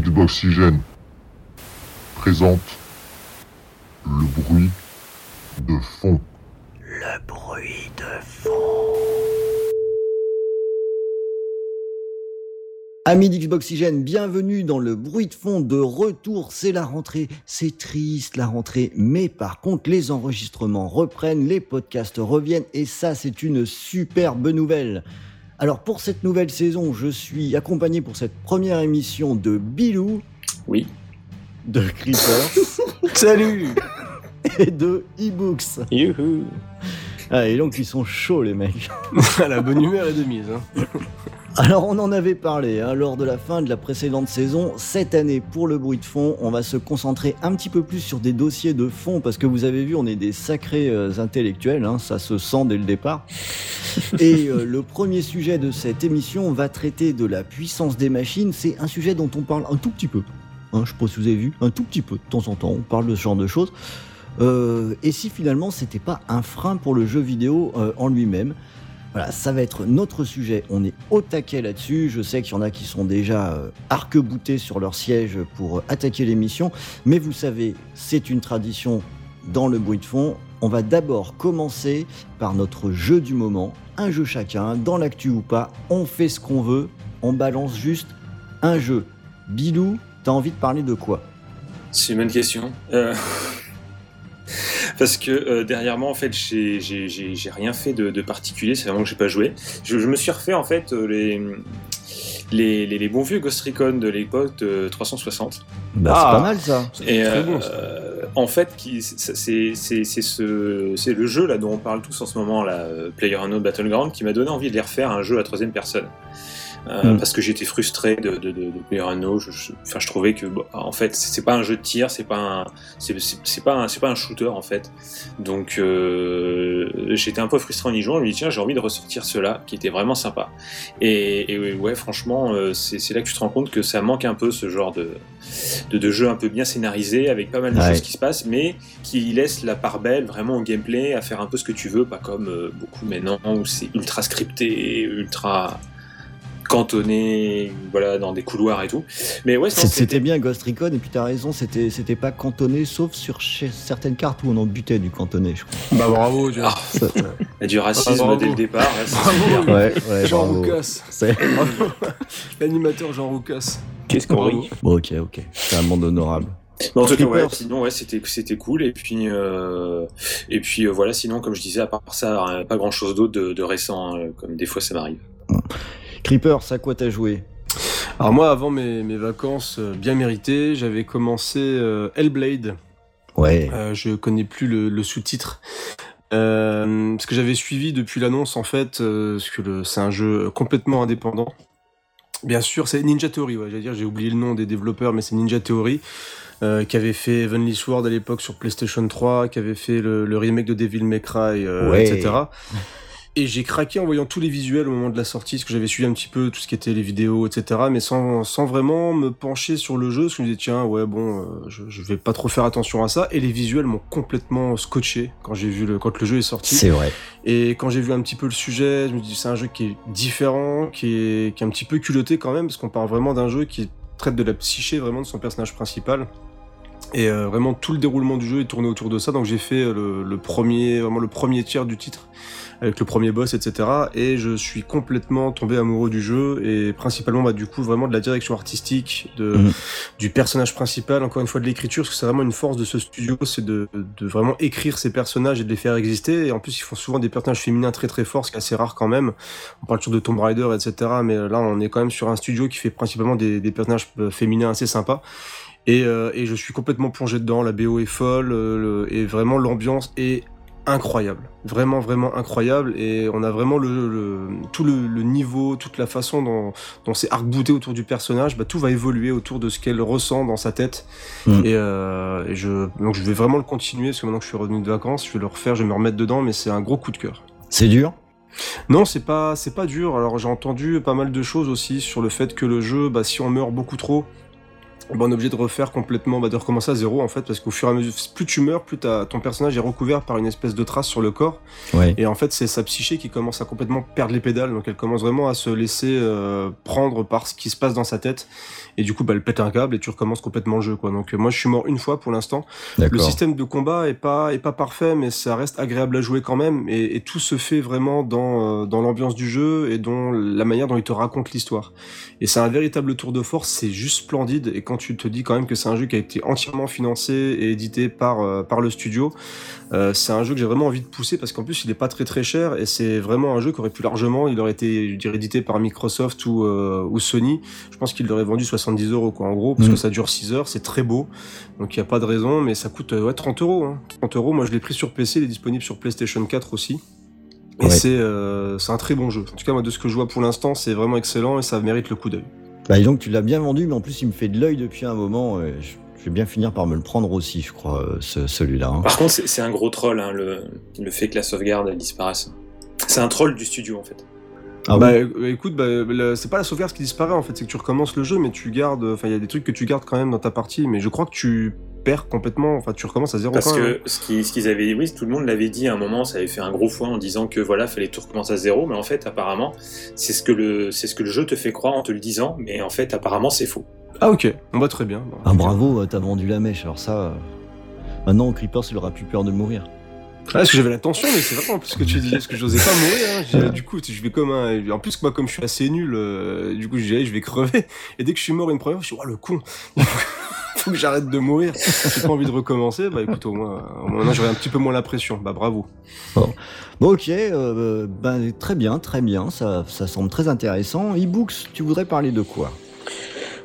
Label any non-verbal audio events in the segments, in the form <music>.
Xboxygène présente le bruit de fond. Le bruit de fond. Amis d'Xboxygène, bienvenue dans le bruit de fond de retour. C'est la rentrée, c'est triste la rentrée, mais par contre les enregistrements reprennent, les podcasts reviennent et ça c'est une superbe nouvelle. Alors pour cette nouvelle saison, je suis accompagné pour cette première émission de Bilou, Oui. de Creeper <laughs> Salut et de eBooks. Youhou Ah, et donc ils sont chauds les mecs. <laughs> La bonne humeur est de mise. Hein. <laughs> Alors on en avait parlé hein, lors de la fin de la précédente saison. Cette année, pour le bruit de fond, on va se concentrer un petit peu plus sur des dossiers de fond parce que vous avez vu, on est des sacrés euh, intellectuels, hein, ça se sent dès le départ. <laughs> Et euh, le premier sujet de cette émission va traiter de la puissance des machines. C'est un sujet dont on parle un tout petit peu. Hein, je sais pas si vous avez vu, un tout petit peu de temps en temps, on parle de ce genre de choses. Euh, et si finalement c'était pas un frein pour le jeu vidéo euh, en lui-même voilà, ça va être notre sujet. On est au taquet là-dessus. Je sais qu'il y en a qui sont déjà euh, arc-boutés sur leur siège pour euh, attaquer l'émission. Mais vous savez, c'est une tradition dans le bruit de fond. On va d'abord commencer par notre jeu du moment. Un jeu chacun, dans l'actu ou pas. On fait ce qu'on veut. On balance juste un jeu. Bilou, t'as envie de parler de quoi? C'est une bonne question. Euh, <laughs> Parce que euh, derrière moi, en fait, j'ai- j'ai j'ai- j'ai rien fait de, de particulier, c'est vraiment que j'ai pas joué. Je, je me suis refait, en fait, euh, les, les, les- les bons vieux Ghost Recon de l'époque de 360. Bah, Ah. c'est pas mal ça. Et Très euh, bon, ça. euh, en fait, qui- c'est c'est- c'est- c'est ce, c'est le jeu là dont on parle tous en ce moment, là, euh, PlayerUnknown Battleground, qui m'a donné envie de les refaire un jeu à troisième personne. Euh, Mm. Parce que j'étais frustré de, de, de, de PlayerUnknown. Je, je- enfin, je trouvais que, bon, en fait, c'est pas un jeu de tir, c'est pas un, c'est pas un, c'est pas un shooter en fait. Donc, euh, j'étais un peu frustré en y jouant. Je me dis tiens, j'ai envie de ressortir cela, qui était vraiment sympa. Et, et ouais, franchement, euh, c'est c'est là que tu te rends compte que ça manque un peu ce genre de, de, de jeu un peu bien scénarisé, avec pas mal de Ouais. choses qui se passent, mais qui laisse la part belle vraiment au gameplay, à faire un peu ce que tu veux, pas comme euh, beaucoup maintenant où c'est ultra scripté, ultra cantonné, voilà, dans des couloirs et tout. Mais ouais, C'était bien Ghost Recon et puis t'as raison, c'était c'était pas cantonné sauf sur chez- certaines cartes où on en butait du cantonné, je crois. Bah bravo, tu vois. Ah, Ça- <laughs> il y a du racisme Ah, dès le départ. là, Bravo. Ouais, ouais, Jean bravo. Roucas. <laughs> L'animateur Jean Roucas. Qu'est-ce qu'on rit Bon, ok, ok. C'est un monde honorable. Mais en tout cas, ouais, sinon, ouais, c'était, c'était cool. Et puis, euh, et puis euh, voilà, sinon, comme je disais, à part ça, euh, pas grand chose d'autre de, de récent, hein, comme des fois ça m'arrive. Creeper, ça quoi t'as joué? Alors moi, avant mes, mes vacances euh, bien méritées, j'avais commencé euh, Hellblade. Ouais. Euh, je connais plus le, le sous-titre. Euh, ce que j'avais suivi depuis l'annonce, en fait, parce que c'est un jeu complètement indépendant. Bien sûr, c'est Ninja Theory, ouais, j'allais dire, j'ai oublié le nom des développeurs, mais c'est Ninja Theory, euh, qui avait fait Heavenly Sword à l'époque sur PlayStation 3, qui avait fait le, le remake de Devil May Cry, euh, Ouais. etc. Et j'ai craqué en voyant tous les visuels au moment de la sortie, parce que j'avais suivi un petit peu tout ce qui était les vidéos, etc. Mais sans, sans vraiment me pencher sur le jeu, parce que je me disais, tiens, ouais, bon, euh, je, je vais pas trop faire attention à ça. Et les visuels m'ont complètement scotché quand j'ai vu le, quand le jeu est sorti. C'est vrai. Et quand j'ai vu un petit peu le sujet, je me dis, c'est un jeu qui est différent, qui est, qui est un petit peu culotté quand même, parce qu'on parle vraiment d'un jeu qui traite de la psyché vraiment de son personnage principal. Et euh, vraiment tout le déroulement du jeu est tourné autour de ça. Donc j'ai fait euh, le, le premier, vraiment le premier tiers du titre avec le premier boss, etc. Et je suis complètement tombé amoureux du jeu et principalement bah, du coup vraiment de la direction artistique, de, Mhm. du personnage principal, encore une fois de l'écriture, parce que c'est vraiment une force de ce studio, c'est de, de vraiment écrire ces personnages et de les faire exister. Et en plus ils font souvent des personnages féminins très très forts, ce qui est assez rare quand même. On parle toujours de Tomb Raider, etc. Mais là on est quand même sur un studio qui fait principalement des, des personnages euh, féminins assez sympas. Et, euh, et je suis complètement plongé dedans. La BO est folle euh, le- et vraiment l'ambiance est incroyable, vraiment vraiment incroyable et on a vraiment le, le- tout le, le niveau, toute la façon dont, dont c'est arc-bouté autour du personnage, bah, tout va évoluer autour de ce qu'elle ressent dans sa tête Mm. et, euh, et je donc je vais vraiment le continuer parce que maintenant que je suis revenu de vacances, je vais le refaire, je vais me remettre dedans, mais c'est un gros coup de cœur. C'est dur? Non, c'est pas c'est pas dur. Alors j'ai entendu pas mal de choses aussi sur le fait que le jeu, bah, si on meurt beaucoup trop, bah, on est obligé de refaire complètement, bah, de recommencer à zéro en fait, parce qu'au fur et à mesure, plus tu meurs, plus ton personnage est recouvert par une espèce de trace sur le corps, Ouais. et en fait c'est sa psyché qui commence à complètement perdre les pédales, donc elle commence vraiment à se laisser euh, prendre par ce qui se passe dans sa tête, et du coup bah, elle pète un câble et tu recommences complètement le jeu quoi. Donc euh, moi je suis mort une fois pour l'instant. Le système de combat est pas est pas parfait, mais ça reste agréable à jouer quand même, et, et tout se fait vraiment dans euh, dans l'ambiance du jeu et dans la manière dont il te raconte l'histoire. Et c'est un véritable tour de force, c'est juste splendide. Et quand tu te dis quand même que c'est un jeu qui a été entièrement financé et édité par euh, par le studio, euh, c'est un jeu que j'ai vraiment envie de pousser parce qu'en plus il est pas très très cher et c'est vraiment un jeu qui aurait pu largement, il aurait été je dirais édité par Microsoft ou euh, ou Sony. Je pense qu'il l'aurait vendu 70 euros quoi en gros parce que ça dure 6 heures, c'est très beau. Donc il y a pas de raison, mais ça coûte euh, ouais 30 euros. Hein. 30 euros. Moi je l'ai pris sur PC, il est disponible sur PlayStation 4 aussi. Et Ouais. c'est euh, c'est un très bon jeu. En tout cas moi de ce que je vois pour l'instant c'est vraiment excellent et ça mérite le coup d'œil. Bah, dis donc, tu l'as bien vendu, mais en plus, il me fait de l'œil depuis un moment. et je, je vais bien finir par me le prendre aussi, je crois, euh, ce- celui-là. hein. Par contre, c'est c'est un gros troll, hein, le, le fait que la sauvegarde elle disparaisse. C'est un troll du studio en fait. Ah bah oui. écoute, bah, c'est pas la sauvegarde qui disparaît en fait, c'est que tu recommences le jeu, mais tu gardes. Enfin, il y a des trucs que tu gardes quand même dans ta partie, mais je crois que tu perds complètement. Enfin, tu recommences à zéro Parce quand même. que ce qu'ils ce qu'ils avaient dit, oui, tout le monde l'avait dit à un moment, ça avait fait un gros foin en disant que voilà, fallait tout recommencer à zéro, mais en fait, apparemment, c'est ce que le, c'est ce que le jeu te fait croire en te le disant, mais en fait, apparemment, c'est faux. Ah ok, on va très bien. Bon. Ah, bravo, t'as vendu la mèche. Alors ça, euh, maintenant, Creepers, il aura plus peur de mourir. Ah, parce que j'avais la tension, mais c'est vraiment plus ce que tu dis, parce que j'osais pas mourir. hein. Du coup, je vais comme un. En plus, moi, comme je suis assez nul, euh, du coup, je disais, je vais crever. Et dès que je suis mort une première fois, je suis, oh le con <laughs> Faut que j'arrête de mourir. J'ai pas envie de recommencer. Bah écoute, au moins, au moins, maintenant, j'aurai un petit peu moins la pression. Bah bravo. Bon, ok, euh, ben, très bien, très bien. Ça, ça semble très intéressant. E-books, tu voudrais parler de quoi?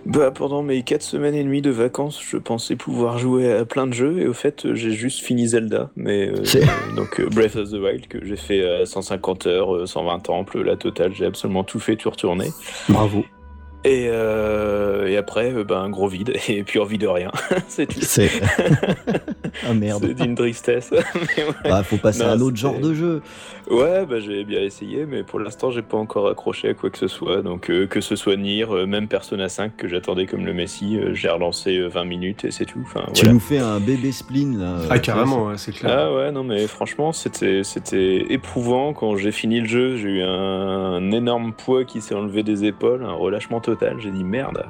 Bah, pendant mes 4 semaines et demie de vacances, je pensais pouvoir jouer à plein de jeux et au fait, j'ai juste fini Zelda. Mais euh, C'est- euh, donc euh, Breath of the Wild que j'ai fait à 150 heures, euh, 120 temples, la totale, j'ai absolument tout fait, tout retourné. Bravo. Et, euh, et après, euh, bah, un gros vide <laughs> et puis envie de rien. <laughs> c'est tout. C'est. <laughs> ah merde. C'est d'une tristesse. Mais ouais. Bah, faut passer à un autre genre de jeu. Ouais, bah, j'ai bien essayé, mais pour l'instant, j'ai pas encore accroché à quoi que ce soit. Donc, euh, que ce soit Nier, euh, même Persona 5 que j'attendais comme le Messi, euh, j'ai relancé euh, 20 minutes et c'est tout. Enfin, Tu voilà. nous fais un bébé spleen là. Ah carrément, ouais, c'est clair. Ah ouais, non, mais franchement, c'était c'était éprouvant. Quand j'ai fini le jeu, j'ai eu un, un énorme poids qui s'est enlevé des épaules, un relâchement total. J'ai dit merde,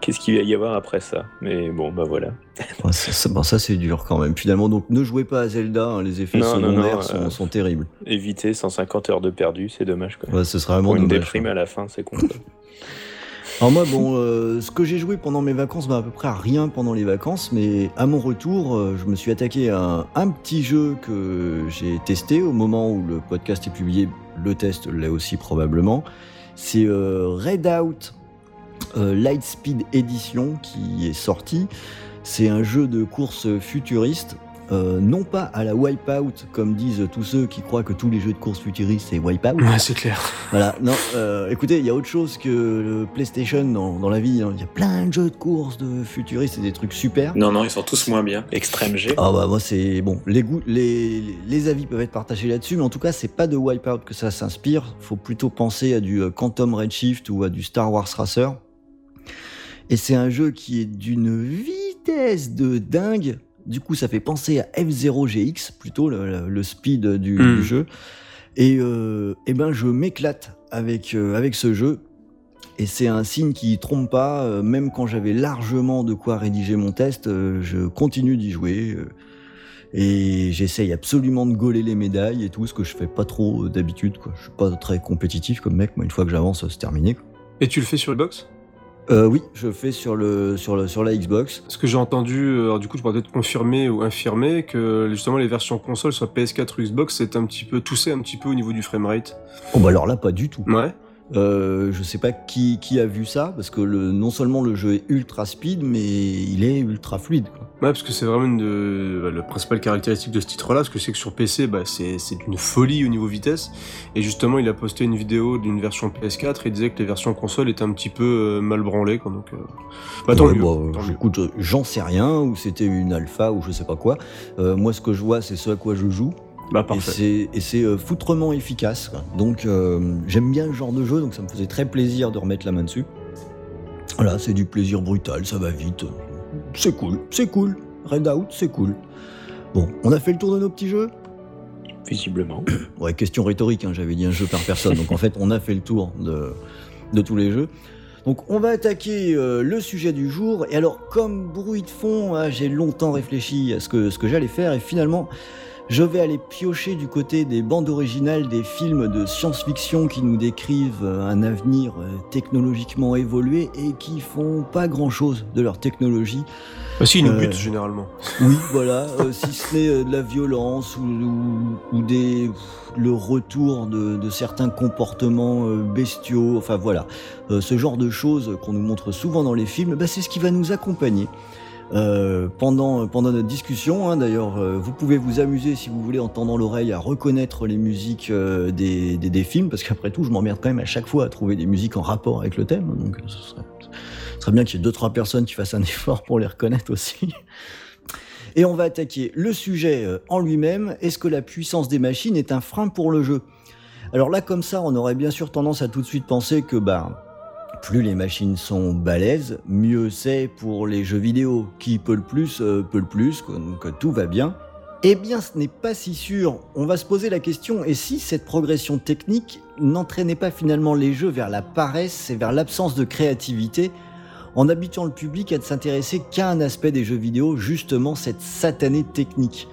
qu'est-ce qu'il va y avoir après ça? Mais bon, bah voilà. <laughs> Ça, bon, ça, c'est dur quand même. Finalement, donc ne jouez pas à Zelda, hein, les effets Non, secondaires non, sont, euh, sont terribles. Éviter 150 heures de perdu, c'est dommage. Ouais, ce serait vraiment Pour une dommage. déprime à la fin, c'est con. <laughs> Alors moi, bon, euh, ce que j'ai joué pendant mes vacances, bah, à peu près à rien pendant les vacances, mais à mon retour, euh, je me suis attaqué à un, un petit jeu que j'ai testé au moment où le podcast est publié. Le test l'est aussi probablement. C'est euh, Redout euh, Lightspeed Edition qui est sorti. C'est un jeu de course futuriste. Euh, non pas à la Wipeout, comme disent tous ceux qui croient que tous les jeux de course futuristes c'est Wipeout. Ouais, c'est clair. Voilà, non, euh, écoutez, il y a autre chose que le PlayStation dans, dans la vie. hein. Il y a plein de jeux de course de futuristes et des trucs super. Non, non, ils sont tous moins bien. Extrême G. Ah bah moi c'est bon, les goûts, les, les avis peuvent être partagés là-dessus, mais en tout cas c'est pas de Wipeout que ça s'inspire. Faut plutôt penser à du euh, Quantum Redshift ou à du Star Wars Racer. Et c'est un jeu qui est d'une vitesse de dingue. Du coup, ça fait penser à F0GX, plutôt le, speed du, Mm. du jeu. Et, euh, eh ben, je m'éclate avec, euh, avec ce jeu. Et c'est un signe qui trompe pas, euh, même quand j'avais largement de quoi rédiger mon test, je continue d'y jouer. et j'essaye absolument de gauler les médailles et tout, ce que je fais pas trop d'habitude. Je suis pas très compétitif comme mec, moi une fois que j'avance, c'est terminé. quoi. Et tu le fais sur Xbox? Euh, oui, je fais sur, le, sur, le, sur la Xbox. Ce que j'ai entendu, euh, alors du coup, je pourrais peut-être confirmer ou infirmer que justement les versions console, soit PS4 ou Xbox, c'est un petit peu toussé un petit peu au niveau du framerate. Oh bah alors là, pas du tout. Ouais. Euh, je sais pas qui, qui a vu ça, parce que le, non seulement le jeu est ultra speed, mais il est ultra fluide. Quoi. Ouais, parce que c'est vraiment une de, bah, la principale caractéristique de ce titre-là, parce que c'est que sur PC, bah, c'est une folie au niveau vitesse. Et justement, il a posté une vidéo d'une version PS4 et il disait que les versions console étaient un petit peu euh, mal branlées. Quoi, donc, euh... bah, tant Ouais, mieux, bah, euh, tant mieux. écoute, j'en sais rien, ou c'était une alpha, ou je sais pas quoi. Moi, ce que je vois, c'est ce à quoi je joue. Bah, Et parfait. c'est- Et c'est euh, foutrement efficace. quoi. Donc euh, j'aime bien le genre de jeu, donc ça me faisait très plaisir de remettre la main dessus. Voilà, c'est du plaisir brutal, ça va vite. C'est cool, c'est cool. Redout, c'est cool. Bon, on a fait le tour de nos petits jeux? Visiblement. <coughs> Ouais, question rhétorique, hein, j'avais dit un jeu par personne. Donc en fait, on a fait le tour de, de tous les jeux. Donc on va attaquer euh, le sujet du jour. Et alors, comme bruit de fond, hein, j'ai longtemps réfléchi à ce que, ce que j'allais faire. Et finalement, je vais aller piocher du côté des bandes originales des films de science-fiction qui nous décrivent euh, un avenir euh, technologiquement évolué et qui font pas grand-chose de leur technologie. Bah, si, ils nous Euh, butent généralement. Oui, voilà, euh, si ce n'est de la violence ou, ou- ou des, le retour de, de certains comportements bestiaux, enfin voilà, Euh, ce genre de choses qu'on nous montre souvent dans les films, bah, c'est ce qui va nous accompagner. Euh, pendant, pendant notre discussion, hein. d'ailleurs, euh, vous pouvez vous amuser si vous voulez en tendant l'oreille à reconnaître les musiques euh, des, des, films, parce qu'après tout, je m'emmerde quand même à chaque fois à trouver des musiques en rapport avec le thème, donc ce serait, ce serait bien qu'il y ait deux trois personnes qui fassent un <laughs> effort pour les reconnaître aussi. Et on va attaquer le sujet en lui-même. Est-ce que la puissance des machines est un frein pour le jeu? Alors là, comme ça, on aurait bien sûr tendance à tout de suite penser que bah, plus les machines sont balèzes, mieux c'est pour les jeux vidéo. Qui peut le plus, euh, peut le plus, que, tout va bien. Eh bien, ce n'est pas si sûr. On va se poser la question, et si cette progression technique n'entraînait pas finalement les jeux vers la paresse et vers l'absence de créativité en habituant le public à ne s'intéresser qu'à un aspect des jeux vidéo, justement cette satanée technique?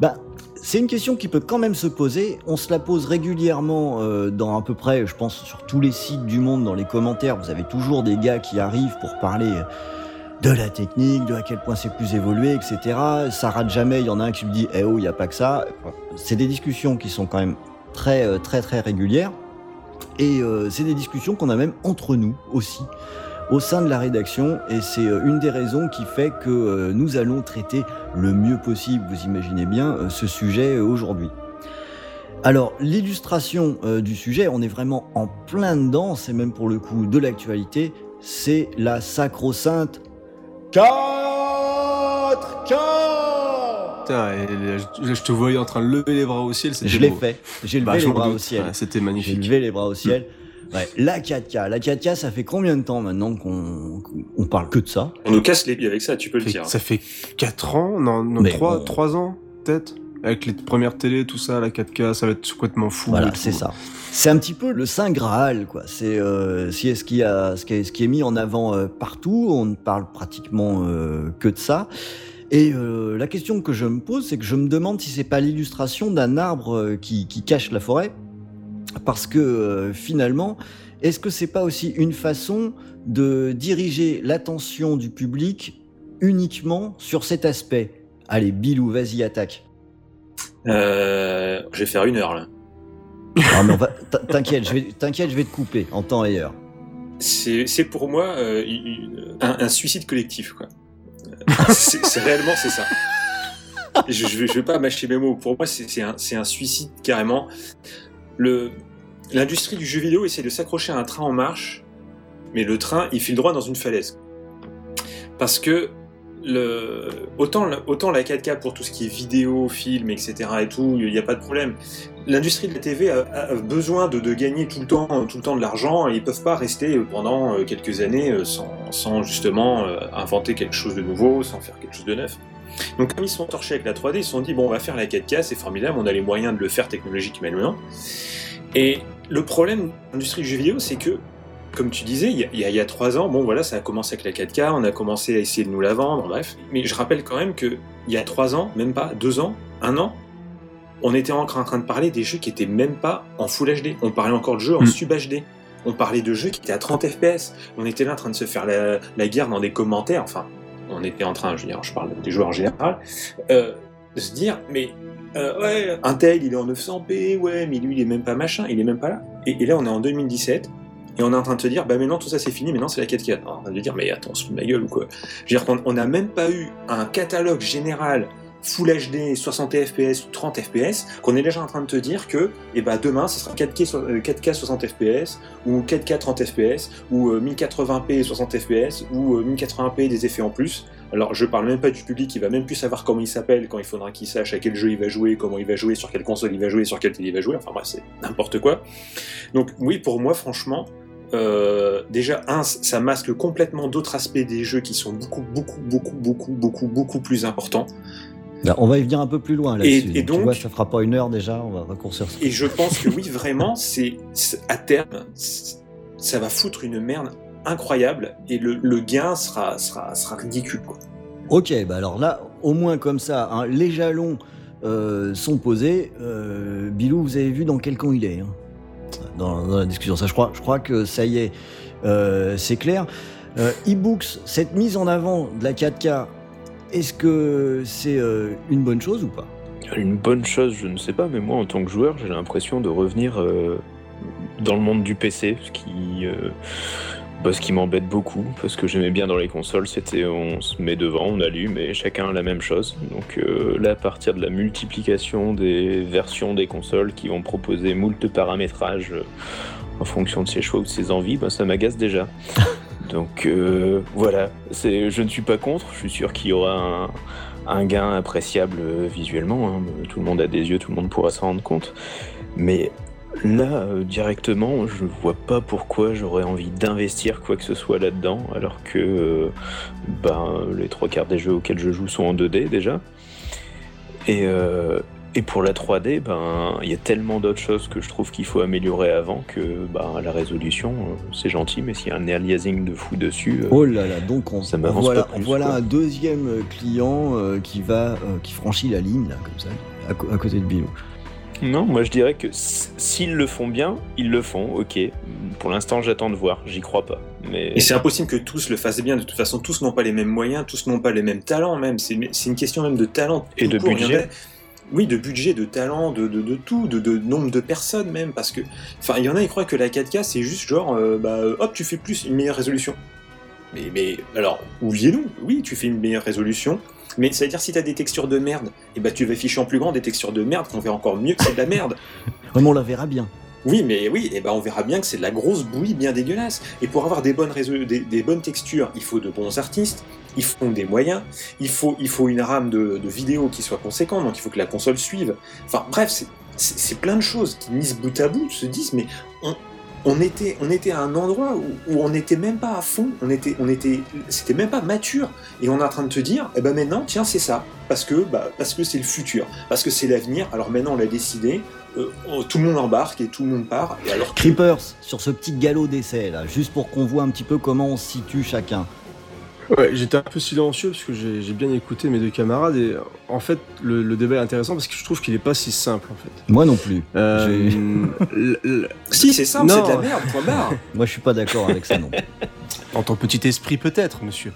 Bah, c'est une question qui peut quand même se poser. On se la pose régulièrement euh, dans à peu près, je pense, sur tous les sites du monde, dans les commentaires. Vous avez toujours des gars qui arrivent pour parler de la technique, de à quel point c'est plus évolué, etc. Ça rate jamais. Il y en a un qui me dit, eh oh, il n'y a pas que ça. C'est des discussions qui sont quand même très, euh, très, très régulières. Et euh, c'est des discussions qu'on a même entre nous aussi au sein de la rédaction et c'est euh, une des raisons qui fait que euh, nous allons traiter le mieux possible, vous imaginez bien, euh, ce sujet aujourd'hui. Alors l'illustration du sujet, on est vraiment en plein dedans, c'est même pour le coup de l'actualité, c'est la sacro-sainte 4 4 Putain, et je, je te voyais en train de lever les bras au ciel, c'était Je l'ai fait, j'ai levé Bah, les bras au ciel. C'était J'ai magnifique. levé les bras au ciel. Ouais, la 4K, la 4K, ça fait combien de temps maintenant qu'on on parle que de ça? On nous casse les pieds avec ça, tu peux le Fait- dire. Ça fait 4 ans Non, non Mais 3, bon. ans, peut-être? Avec les premières télé, tout ça, la 4K, ça va être complètement fou. Voilà, c'est ça. C'est un petit peu le saint Graal, quoi. C'est euh, si ce qui a ce qui est, ce qui est mis en avant euh, partout. On ne parle pratiquement euh, que de ça. Et euh, la question que je me pose, c'est que je me demande si c'est pas l'illustration d'un arbre qui, qui cache la forêt, parce que euh, finalement, est-ce que c'est pas aussi une façon de diriger l'attention du public uniquement sur cet aspect? Allez, Bilou, vas-y, attaque. Euh, je vais faire une heure là. Ah, mais on va- t- T'inquiète, je vais, t'inquiète, je vais te couper en temps et heure. C'est pour moi euh, une- un, un suicide collectif quoi. <laughs> C'est réellement c'est ça. Je, je, vais, je vais pas mâcher mes mots. Pour moi c'est c'est un, c'est un suicide carrément. L'industrie du jeu vidéo essaie de s'accrocher à un train en marche, mais le train il file droit dans une falaise. Parce que autant, autant la 4K pour tout ce qui est vidéo, film, etc. et tout, il n'y a pas de problème. L'industrie de la TV a, besoin de, gagner tout le temps, tout le temps de l'argent et ils peuvent pas rester pendant euh, quelques années euh, sans, sans justement euh, inventer quelque chose de nouveau, sans faire quelque chose de neuf. Donc comme ils sont torchés avec la 3D, ils se sont dit bon on va faire la 4K, c'est formidable, on a les moyens de le faire technologiquement maintenant. Et le problème de l'industrie du jeu vidéo, c'est que comme tu disais, il y, a, il y trois ans, bon voilà, ça a commencé avec la 4K, on a commencé à essayer de nous la vendre, bref. Mais je rappelle quand même que il y a trois ans, même pas deux ans, un an, on était encore en train de parler des jeux qui étaient même pas en Full HD. On parlait encore de jeux en Mm. Sub HD. On parlait de jeux qui étaient à 30 FPS. On était là en train de se faire la, la guerre dans des commentaires. Enfin, on était en train, je veux dire, je parle des joueurs en général, euh, de se dire, mais euh, ouais, Intel il est en 900p, ouais, mais lui il est même pas machin, il est même pas là. Et, là on est en 2017. Et on est en train de se dire, bah maintenant tout ça c'est fini, maintenant c'est la 4K. Alors, on est en train de dire, mais attends, on se fout de ma gueule ou quoi? Je veux dire qu'on on n'a même pas eu un catalogue général Full HD 60 FPS ou 30 FPS, qu'on est déjà en train de te dire que eh ben, demain ce sera 4K, so- euh, 4K 60 FPS, ou 4K 30 FPS, ou euh, 1080p 60 FPS, ou euh, 1080p des effets en plus. Alors je parle même pas du public qui va même plus savoir comment il s'appelle quand il faudra qu'il sache à quel jeu il va jouer, comment il va jouer, sur quelle console il va jouer, sur quelle télé il va jouer, enfin bref c'est n'importe quoi. Donc oui pour moi franchement, euh, déjà, un, ça masque complètement d'autres aspects des jeux qui sont beaucoup, beaucoup, beaucoup, beaucoup, beaucoup, beaucoup plus importants. Là, on va y venir un peu plus loin là-dessus. Et- et Tu donc- vois, ça fera pas une heure déjà, on va raccourcir ça. Et je pense que oui, <laughs> vraiment, c'est à terme, ça va foutre une merde incroyable et le, le gain sera, sera, sera ridicule. Quoi. Ok, bah alors là, au moins comme ça, hein, les jalons euh, sont posés. Euh, Bilou, vous avez vu dans quel camp il est hein, dans, dans la discussion. Ça, je crois, je crois que ça y est, euh, c'est clair. E-books, cette mise en avant de la 4K, est-ce que c'est euh, une bonne chose ou pas? Une bonne chose, je ne sais pas, mais moi en tant que joueur, j'ai l'impression de revenir euh, dans le monde du PC, ce qui, euh, bah, ce qui m'embête beaucoup, parce que j'aimais bien dans les consoles, c'était on se met devant, on allume et chacun a la même chose. Donc là, à partir de la multiplication des versions des consoles qui vont proposer moult paramétrages en fonction de ses choix ou de ses envies, bah, ça m'agace déjà. <laughs> Donc euh, voilà, je ne suis pas contre, je suis sûr qu'il y aura un, gain appréciable euh, visuellement. hein. Tout le monde a des yeux, tout le monde pourra s'en rendre compte. Mais là, euh, directement, je vois pas pourquoi j'aurais envie d'investir quoi que ce soit là-dedans, alors que ben, les trois quarts des jeux auxquels je joue sont en 2D déjà. Et, et pour la 3D, ben, il y a tellement d'autres choses que je trouve qu'il faut améliorer avant que ben, la résolution, euh, c'est gentil, mais s'il y a un aliasing de fou dessus, euh, Oh là là, donc on, Ça m'avance voilà, pas plus, voilà quoi. un deuxième euh, client euh, qui va, euh, qui franchit la ligne là, comme ça, à, côté de Bilou. Non, moi je dirais que s'ils le font bien, ils le font, ok. Pour l'instant, j'attends de voir, j'y crois pas. Mais Et c'est impossible que tous le fassent bien. De toute façon, tous n'ont pas les mêmes moyens, tous n'ont pas les mêmes talents même. C'est une, question même de talent. Et de court. Il y en budget. a- Oui, de budget, de talent, de, tout, de, nombre de personnes même. Parce que, enfin, il y en a, ils croient que la 4K, c'est juste genre, euh, bah, hop, tu fais plus, une meilleure résolution. Mais, mais alors, oubliez-nous, oui, tu fais une meilleure résolution. Mais ça veut dire si t'as des textures de merde, et bah tu vas afficher en plus grand des textures de merde qu'on verra encore mieux que c'est de la merde. <laughs> Mais on la verra bien. Oui, mais oui, et ben on verra bien que c'est de la grosse bouillie bien dégueulasse. Et pour avoir des bonnes, des, bonnes textures, il faut de bons artistes, il faut des moyens, il faut, il faut une rame de, de vidéo qui soit conséquente, donc il faut que la console suive. Enfin bref, c'est plein de choses qui, mises bout à bout, se disent, mais on, on, était, on était à un endroit où, on n'était même pas à fond, on était, on était, c'était même pas mature, et on est en train de te dire, eh ben maintenant, tiens, c'est ça, parce que, bah, parce que c'est le futur, parce que c'est l'avenir, alors maintenant on l'a décidé, euh, oh, tout le monde embarque et tout le monde part. Et alors, Creepers, sur ce petit galop d'essai là, juste pour qu'on voit un petit peu comment on se situe chacun. Ouais, j'étais un peu silencieux parce que j'ai bien écouté mes deux camarades et en fait le, le débat est intéressant parce que je trouve qu'il est pas si simple en fait. Moi non plus. Euh, si c'est simple, c'est de la merde, point barre. <laughs> Moi je suis pas d'accord avec ça non. en ton petit esprit peut-être, monsieur.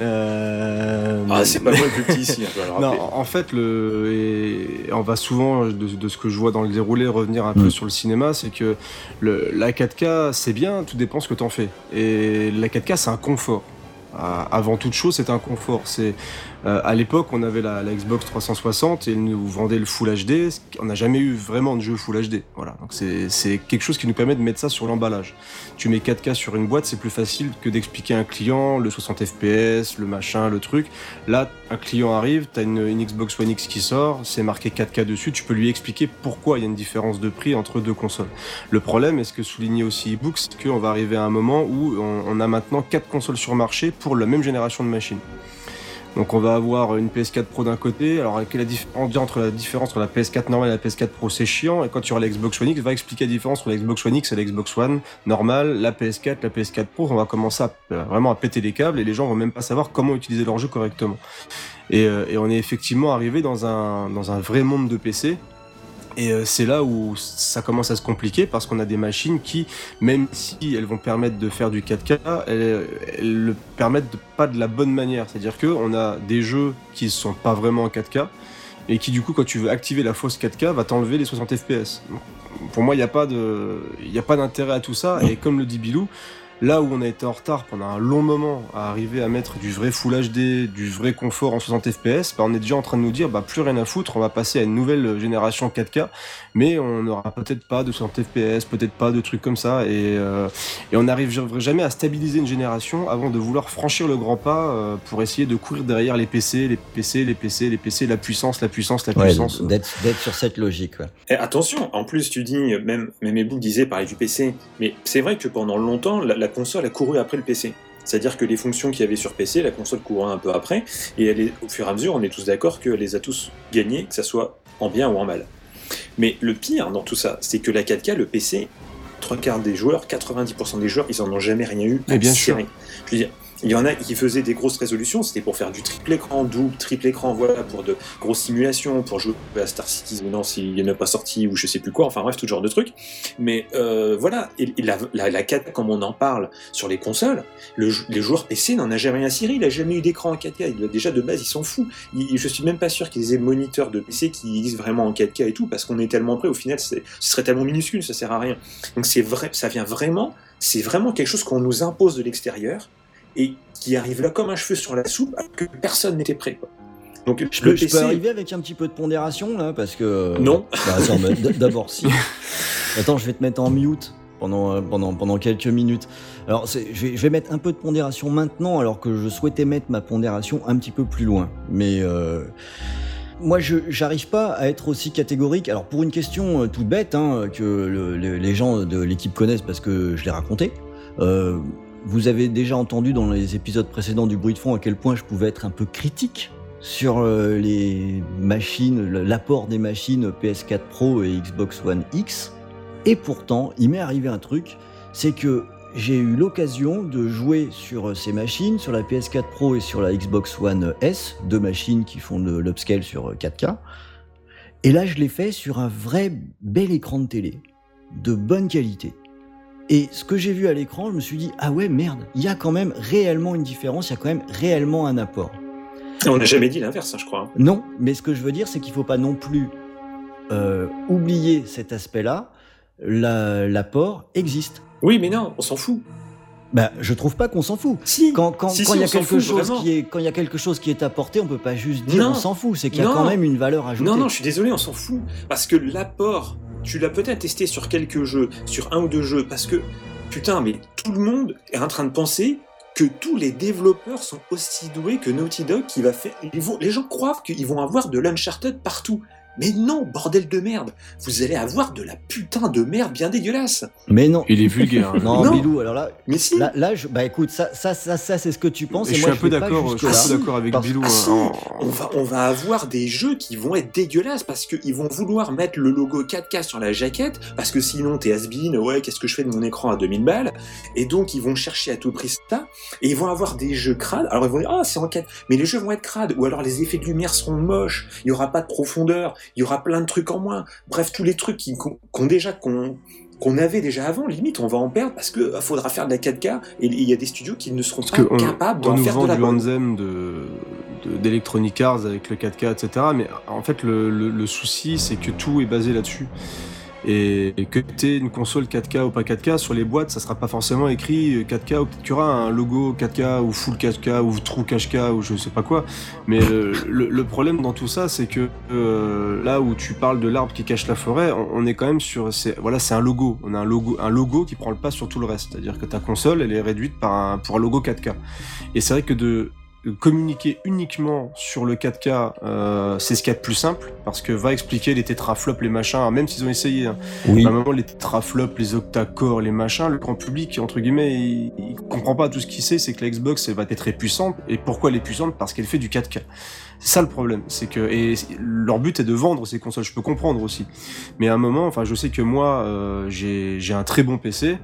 Euh, Ah, c'est pas moi le plus petit ici. Non, en fait, le, et on va souvent, de, de ce que je vois dans le déroulé, revenir un peu Mm. sur le cinéma, c'est que le, la 4K, c'est bien, tout dépend ce que t'en fais. Et la 4K, c'est un confort. À- Avant toute chose, c'est un confort. Euh, à l'époque, on avait la, la Xbox 360 et ils nous vendaient le Full HD. On n'a jamais eu vraiment de jeu Full HD. Voilà. Donc c'est quelque chose qui nous permet de mettre ça sur l'emballage. Tu mets 4K sur une boîte, c'est plus facile que d'expliquer à un client le 60 FPS, le machin, le truc. Là, un client arrive, tu as une, une Xbox One X qui sort, c'est marqué 4K dessus, tu peux lui expliquer pourquoi il y a une différence de prix entre deux consoles. Le problème, et ce que soulignait aussi eBooks, c'est qu'on va arriver à un moment où on, on a maintenant quatre consoles sur marché pour la même génération de machines. Donc on va avoir une PS4 Pro d'un côté, alors quelle est la différence entre la différence entre la PS4 normale et la PS4 Pro c'est chiant, et quand tu auras la Xbox One X, va expliquer la différence entre la Xbox One X et la Xbox One normale, la PS4, la PS4 Pro, on va commencer à, euh, vraiment à péter les câbles et les gens vont même pas savoir comment utiliser leur jeu correctement. Et, euh, et on est effectivement arrivé dans un, dans un vrai monde de PC. Et euh, c'est là où ça commence à se compliquer parce qu'on a des machines qui, même si elles vont permettre de faire du 4K, elles, le permettent pas de la bonne manière. C'est-à-dire qu'on a des jeux qui ne sont pas vraiment en 4K et qui, du coup, quand tu veux activer la fausse 4K, va t'enlever les 60 FPS. Pour moi, il n'y a pas d'intérêt à tout ça. Et comme le dit Bilou, Là où on a été en retard pendant un long moment à arriver à mettre du vrai Full HD, du vrai confort en 60 FPS, bah on est déjà en train de nous dire bah plus rien à foutre, on va passer à une nouvelle génération 4K, mais on n'aura peut-être pas de 60 FPS, peut-être pas de trucs comme ça, et, euh, et on n'arriverait jamais à stabiliser une génération avant de vouloir franchir le grand pas euh, pour essayer de courir derrière les PC, les PC, les PC, les PC, la puissance, la puissance, la Ouais, puissance. d'être d'être sur cette logique. ouais. Et attention, en plus tu dis, même, même Ebou disait parler du PC, mais c'est vrai que pendant longtemps, la, la console a couru après le PC. C'est-à-dire que les fonctions qu'il y avait sur PC, la console courait un peu après, et elle est, au fur et à mesure, on est tous d'accord qu'elle les a tous gagnés, que ça soit en bien ou en mal. Mais le pire dans tout ça, c'est que la 4K, le PC, trois quarts des joueurs, 90% des joueurs, ils en ont jamais rien eu. Mais bien sûr. Je veux dire, il y en a qui faisaient des grosses résolutions, c'était pour faire du triple écran, double, triple écran, voilà, pour de grosses simulations, pour jouer à Star Citizen, non, s'il a pas sorti, ou je sais plus quoi, enfin bref, tout genre de trucs. Mais euh, voilà, et, et la, la, la 4, comme on en parle sur les consoles, le, les joueurs PC n'en a jamais rien il a jamais eu d'écran en 4K, il déjà de base il s'en fout. Il- je suis même pas sûr qu'ils aient moniteurs de PC qui existent vraiment en 4K et tout, parce qu'on est tellement près, au final, ce serait tellement minuscule, ça sert à rien. Donc c'est vrai, ça vient vraiment, c'est vraiment quelque chose qu'on nous impose de l'extérieur et qui arrive là comme un cheveu sur la soupe, alors que personne n'était prêt. Quoi. Donc Je le peux, je PC, peux arriver avec un petit peu de pondération là parce que. Non. Bah, d'abord si. Attends, je vais te mettre en mute pendant, euh, pendant, pendant quelques minutes. Alors, je vais, je vais mettre un peu de pondération maintenant, alors que je souhaitais mettre ma pondération un petit peu plus loin. Mais euh, moi, je j'arrive pas à être aussi catégorique. Alors, pour une question euh, toute bête, hein, que le- le- les gens de l'équipe connaissent parce que je l'ai raconté. euh, vous avez déjà entendu dans les épisodes précédents du bruit de fond à quel point je pouvais être un peu critique sur euh, les machines, l'apport des machines PS4 Pro et Xbox One X. Et pourtant, il m'est arrivé un truc, c'est que j'ai eu l'occasion de jouer sur ces machines, sur la PS4 Pro et sur la Xbox One S, deux machines qui font de l'upscale sur 4K. Et là, je l'ai fait sur un vrai bel écran de télé, de bonne qualité. Et ce que j'ai vu à l'écran, je me suis dit, ah ouais, merde, il y a quand même réellement une différence, il y a quand même réellement un apport. on n'a jamais dit l'inverse, je crois. Non, mais ce que je veux dire, c'est qu'il faut pas non plus euh, oublier cet aspect-là. La- L'apport existe. Oui, mais non, on s'en fout. Bah, je trouve pas qu'on s'en fout. Si, Quand quand- Si, quand si, il y a quelque fout, chose vraiment. qui est quand il y a quelque chose qui est apporté, on peut pas juste dire Non. on s'en fout. C'est qu'il y a Non. quand même une valeur ajoutée. Non, non, je suis désolé, on s'en fout. Parce que l'apport, tu l'as peut-être testé sur quelques jeux, sur un ou deux jeux, parce que, putain, mais tout le monde est en train de penser que tous les développeurs sont aussi doués que Naughty Dog qui va faire... Les gens croient qu'ils vont avoir de l'Uncharted partout. Mais non, bordel de merde Vous allez avoir de la putain de merde bien dégueulasse Mais non. Il est vulgaire. hein. Non, Non. Bilou. Alors là, Mais si là, là, je- bah écoute, ça, ça, ça, ça, c'est ce que tu penses. Et et je suis moi, un peu d'accord, je suis jusque-là. un peu d'accord avec Parce- Bilou. Ah, hein. si. En- on va, on va avoir des jeux qui vont être dégueulasses parce qu'ils vont vouloir mettre le logo 4K sur la jaquette parce que sinon t'es has-been, ouais, qu'est-ce que je fais de mon écran à 2000 balles? Et donc ils vont chercher à tout prix ça et ils vont avoir des jeux crades. Alors ils vont dire, ah, c'est en 4 mais les jeux vont être crades ou alors les effets de lumière seront moches, il y aura pas de profondeur, il y aura plein de trucs en moins. Bref, tous les trucs qu'on qu'on déjà, qu'on qu'on avait déjà avant, limite, on va en perdre parce que euh, faudra faire de la 4K et il y a des studios qui ne seront Parce pas capables on d'en nous faire vend de la du bonne. Anthem de de- d'Electronic Arts avec le 4K, etc. Mais en fait, le, le- le souci, c'est que tout est basé là-dessus. Et, que tu une console 4K ou pas 4K, sur les boîtes, ça sera pas forcément écrit 4K, ou peut-être qu'il y aura un logo 4K ou full 4K ou true 4K ou je sais pas quoi. Mais euh, le, problème dans tout ça, c'est que euh, là où tu parles de l'arbre qui cache la forêt, on, on est quand même sur, voilà, c'est un logo. On a un logo, un logo qui prend le pas sur tout le reste. C'est-à-dire que ta console, elle est réduite par un, pour un logo 4K. Et c'est vrai que de communiquer uniquement sur le 4K, euh, c'est ce qu'il y a de plus simple, parce que va expliquer les tétraflops, les machins, même s'ils ont essayé, hein. Oui. à un moment les tétraflops, les octa-core, les machins, le grand public, entre guillemets, il, il comprend pas tout ce qu'il sait, c'est que la Xbox, elle va être très puissante, et pourquoi elle est puissante? Parce qu'elle fait du 4K. C'est ça le problème, c'est que et leur but est de vendre ces consoles, je peux comprendre aussi. Mais à un moment, enfin, je sais que moi, euh, j'ai j'ai un très bon PC,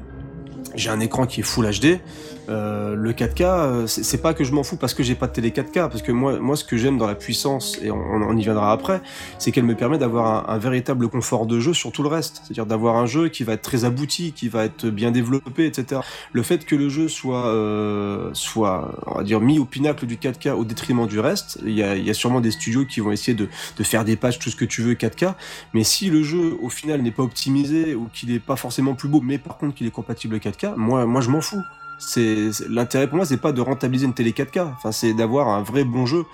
j'ai un écran qui est Full HD. Euh, le 4K, euh, c'est pas que je m'en fous parce que j'ai pas de télé 4K, parce que moi, moi, ce que j'aime dans la puissance, et on, on y viendra après, c'est qu'elle me permet d'avoir un, un véritable confort de jeu sur tout le reste. C'est-à-dire d'avoir un jeu qui va être très abouti, qui va être bien développé, etc. Le fait que le jeu soit, euh, soit, on va dire, mis au pinacle du 4K au détriment du reste, il y a, y a sûrement des studios qui vont essayer de, de faire des patchs, tout ce que tu veux 4K, mais si le jeu, au final, n'est pas optimisé ou qu'il est pas forcément plus beau, mais par contre qu'il est compatible 4K, moi, moi, je m'en fous. C'est l'intérêt pour moi, c'est pas de rentabiliser une télé 4K. Enfin, c'est d'avoir un vrai bon jeu.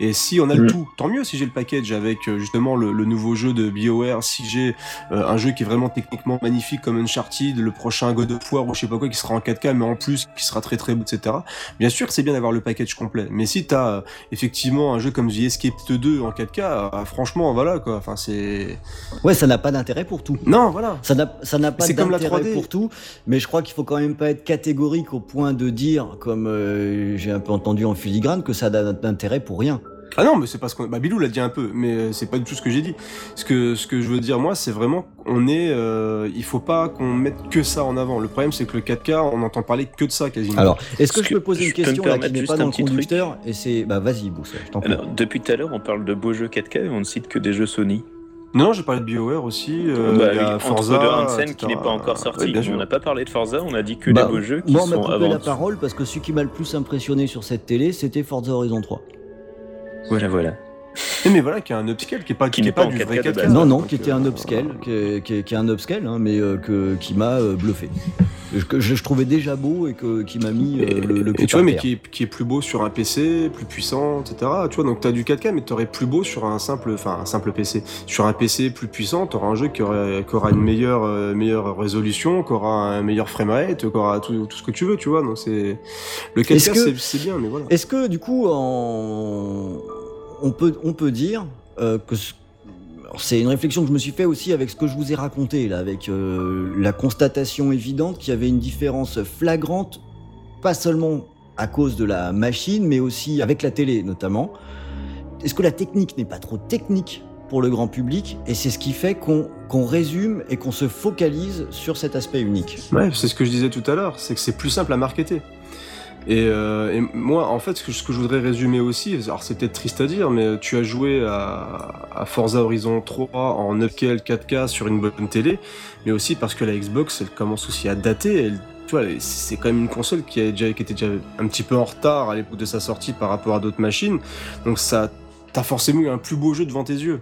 Et si on a le Mm. tout, tant mieux si j'ai le package avec euh, justement le, le nouveau jeu de BioWare, si j'ai euh, un jeu qui est vraiment techniquement magnifique comme Uncharted, le prochain God of War ou je sais pas quoi qui sera en 4K, mais en plus qui sera très très beau, etc. Bien sûr que c'est bien d'avoir le package complet. Mais si t'as euh, effectivement un jeu comme The Escape 2 en 4K, euh, franchement, voilà quoi. Enfin, c'est. Ouais, ça n'a pas d'intérêt pour tout. Non, voilà. Ça n'a, pas C'est comme la d'intérêt 3D. pour tout, mais je crois qu'il faut quand même pas être catégorique au point de dire, comme euh, j'ai un peu entendu en filigrane, que ça n'a d'intérêt pour rien. Ah non, mais c'est parce qu'on. Bah, Bilou l'a dit un peu, mais euh, c'est pas du tout ce que j'ai dit. Ce que, ce que je veux dire, moi, c'est vraiment on est. euh, il faut pas qu'on mette que ça en avant. Le problème, c'est que le 4K, on entend parler que de ça quasiment. Alors, est-ce que Est-ce je peux que poser une je question là qui n'est pas un dans le petit truc conducteur Et c'est, bah vas-y, Boussa, je t'en prie. Alors, depuis tout à l'heure, on parle de beaux jeux 4K et on ne cite que des jeux Sony. Non, j'ai parlé de BioWare aussi. euh, Bah il y a Forza, entre deux Hansen qui n'est pas encore sorti. Bien sûr. on n'a pas parlé de Forza, on a dit que Bah, des beaux jeux qui moi, on m'a sont coupé la parole parce que celui qui m'a le plus impressionné sur cette télé, c'était Forza Horizon 3. Voilà, voilà. Eh, Mais voilà, qui est un upscale, qui est pas, Qui n'est est pas, pas du 4K vrai de 4K. base. non, non, Donc, qui était un euh, upscale, qui est, qui est- qui est un upscale, hein, mais euh, que, qui m'a euh, bluffé. Je, que je, je trouvais déjà beau et que, qui m'a mis euh, Et, le, le et tu vois, mais qui est, qui est plus beau sur un PC, plus puissant, etc. Tu vois, donc t'as du 4K, mais t'aurais plus beau sur un simple, enfin un simple PC. Sur un PC plus puissant, t'auras un jeu qui, aurait, qui aura une meilleure, euh, meilleure résolution, qui aura un meilleur framerate, qui aura tout, tout ce que tu veux, tu vois. Donc c'est le 4K, Est-ce que- c'est- c'est bien, mais voilà. Est-ce que du coup, en- on, peut, on peut dire euh, que c'est une réflexion que je me suis fait aussi avec ce que je vous ai raconté, là, avec euh, la constatation évidente qu'il y avait une différence flagrante, pas seulement à cause de la machine, mais aussi avec la télé notamment. Est-ce que la technique n'est pas trop technique pour le grand public et c'est ce qui fait qu'on qu'on résume et qu'on se focalise sur cet aspect unique? Ouais, c'est ce que je disais tout à l'heure, c'est que c'est plus simple à marketer. Et, euh, et moi, en fait, ce que, je voudrais résumer aussi, alors c'est peut-être triste à dire, mais tu as joué à, Forza Horizon 3 en upscale 4K sur une bonne télé, mais aussi parce que la Xbox, elle commence aussi à dater. Tu vois, c'est quand même une console qui, qui était déjà un petit peu en retard à l'époque de sa sortie par rapport à d'autres machines. Donc ça, t'as forcément eu un plus beau jeu devant tes yeux.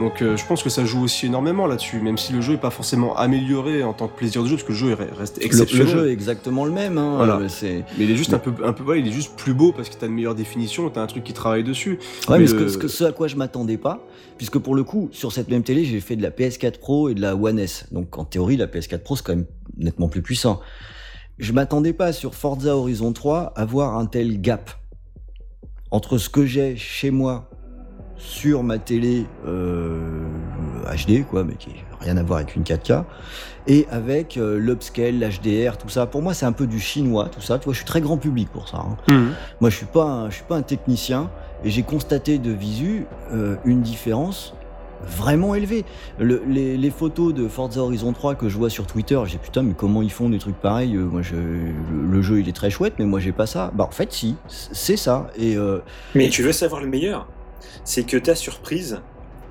Donc euh, je pense que ça joue aussi énormément là-dessus, même si le jeu est pas forcément amélioré en tant que plaisir de jeu, parce que le jeu est- reste le, exceptionnel. le jeu est exactement le même. hein, Voilà. euh, Mais il est juste un peu, un peu, ouais, il est juste plus beau parce que t'as une meilleure définition, t'as un truc qui travaille dessus. Ouais, mais, Mais ce, le- que- ce à quoi je m'attendais pas, puisque pour le coup, sur cette même télé, j'ai fait de la PS4 Pro et de la One S. Donc en théorie, la PS4 Pro, c'est quand même nettement plus puissant. Je m'attendais pas sur Forza Horizon 3 à voir un tel gap entre ce que j'ai chez moi sur ma télé euh, HD, quoi, mais qui n'a rien à voir avec une 4K, et avec euh, l'upscale, l'HDR, tout ça. Pour moi, c'est un peu du chinois, tout ça. Tu vois, je suis très grand public pour ça. hein. Moi, je suis pas, un, je suis pas un technicien et j'ai constaté de visu euh, une différence vraiment élevée. Le- les, les photos de Forza Horizon 3 que je vois sur Twitter, j'ai putain, mais comment ils font des trucs pareils Euh, Moi, je, le, le jeu, il est très chouette, mais moi, j'ai pas ça. Bah, en fait, si, c'est ça. Et euh, Mais tu veux savoir le meilleur? C'est que ta surprise,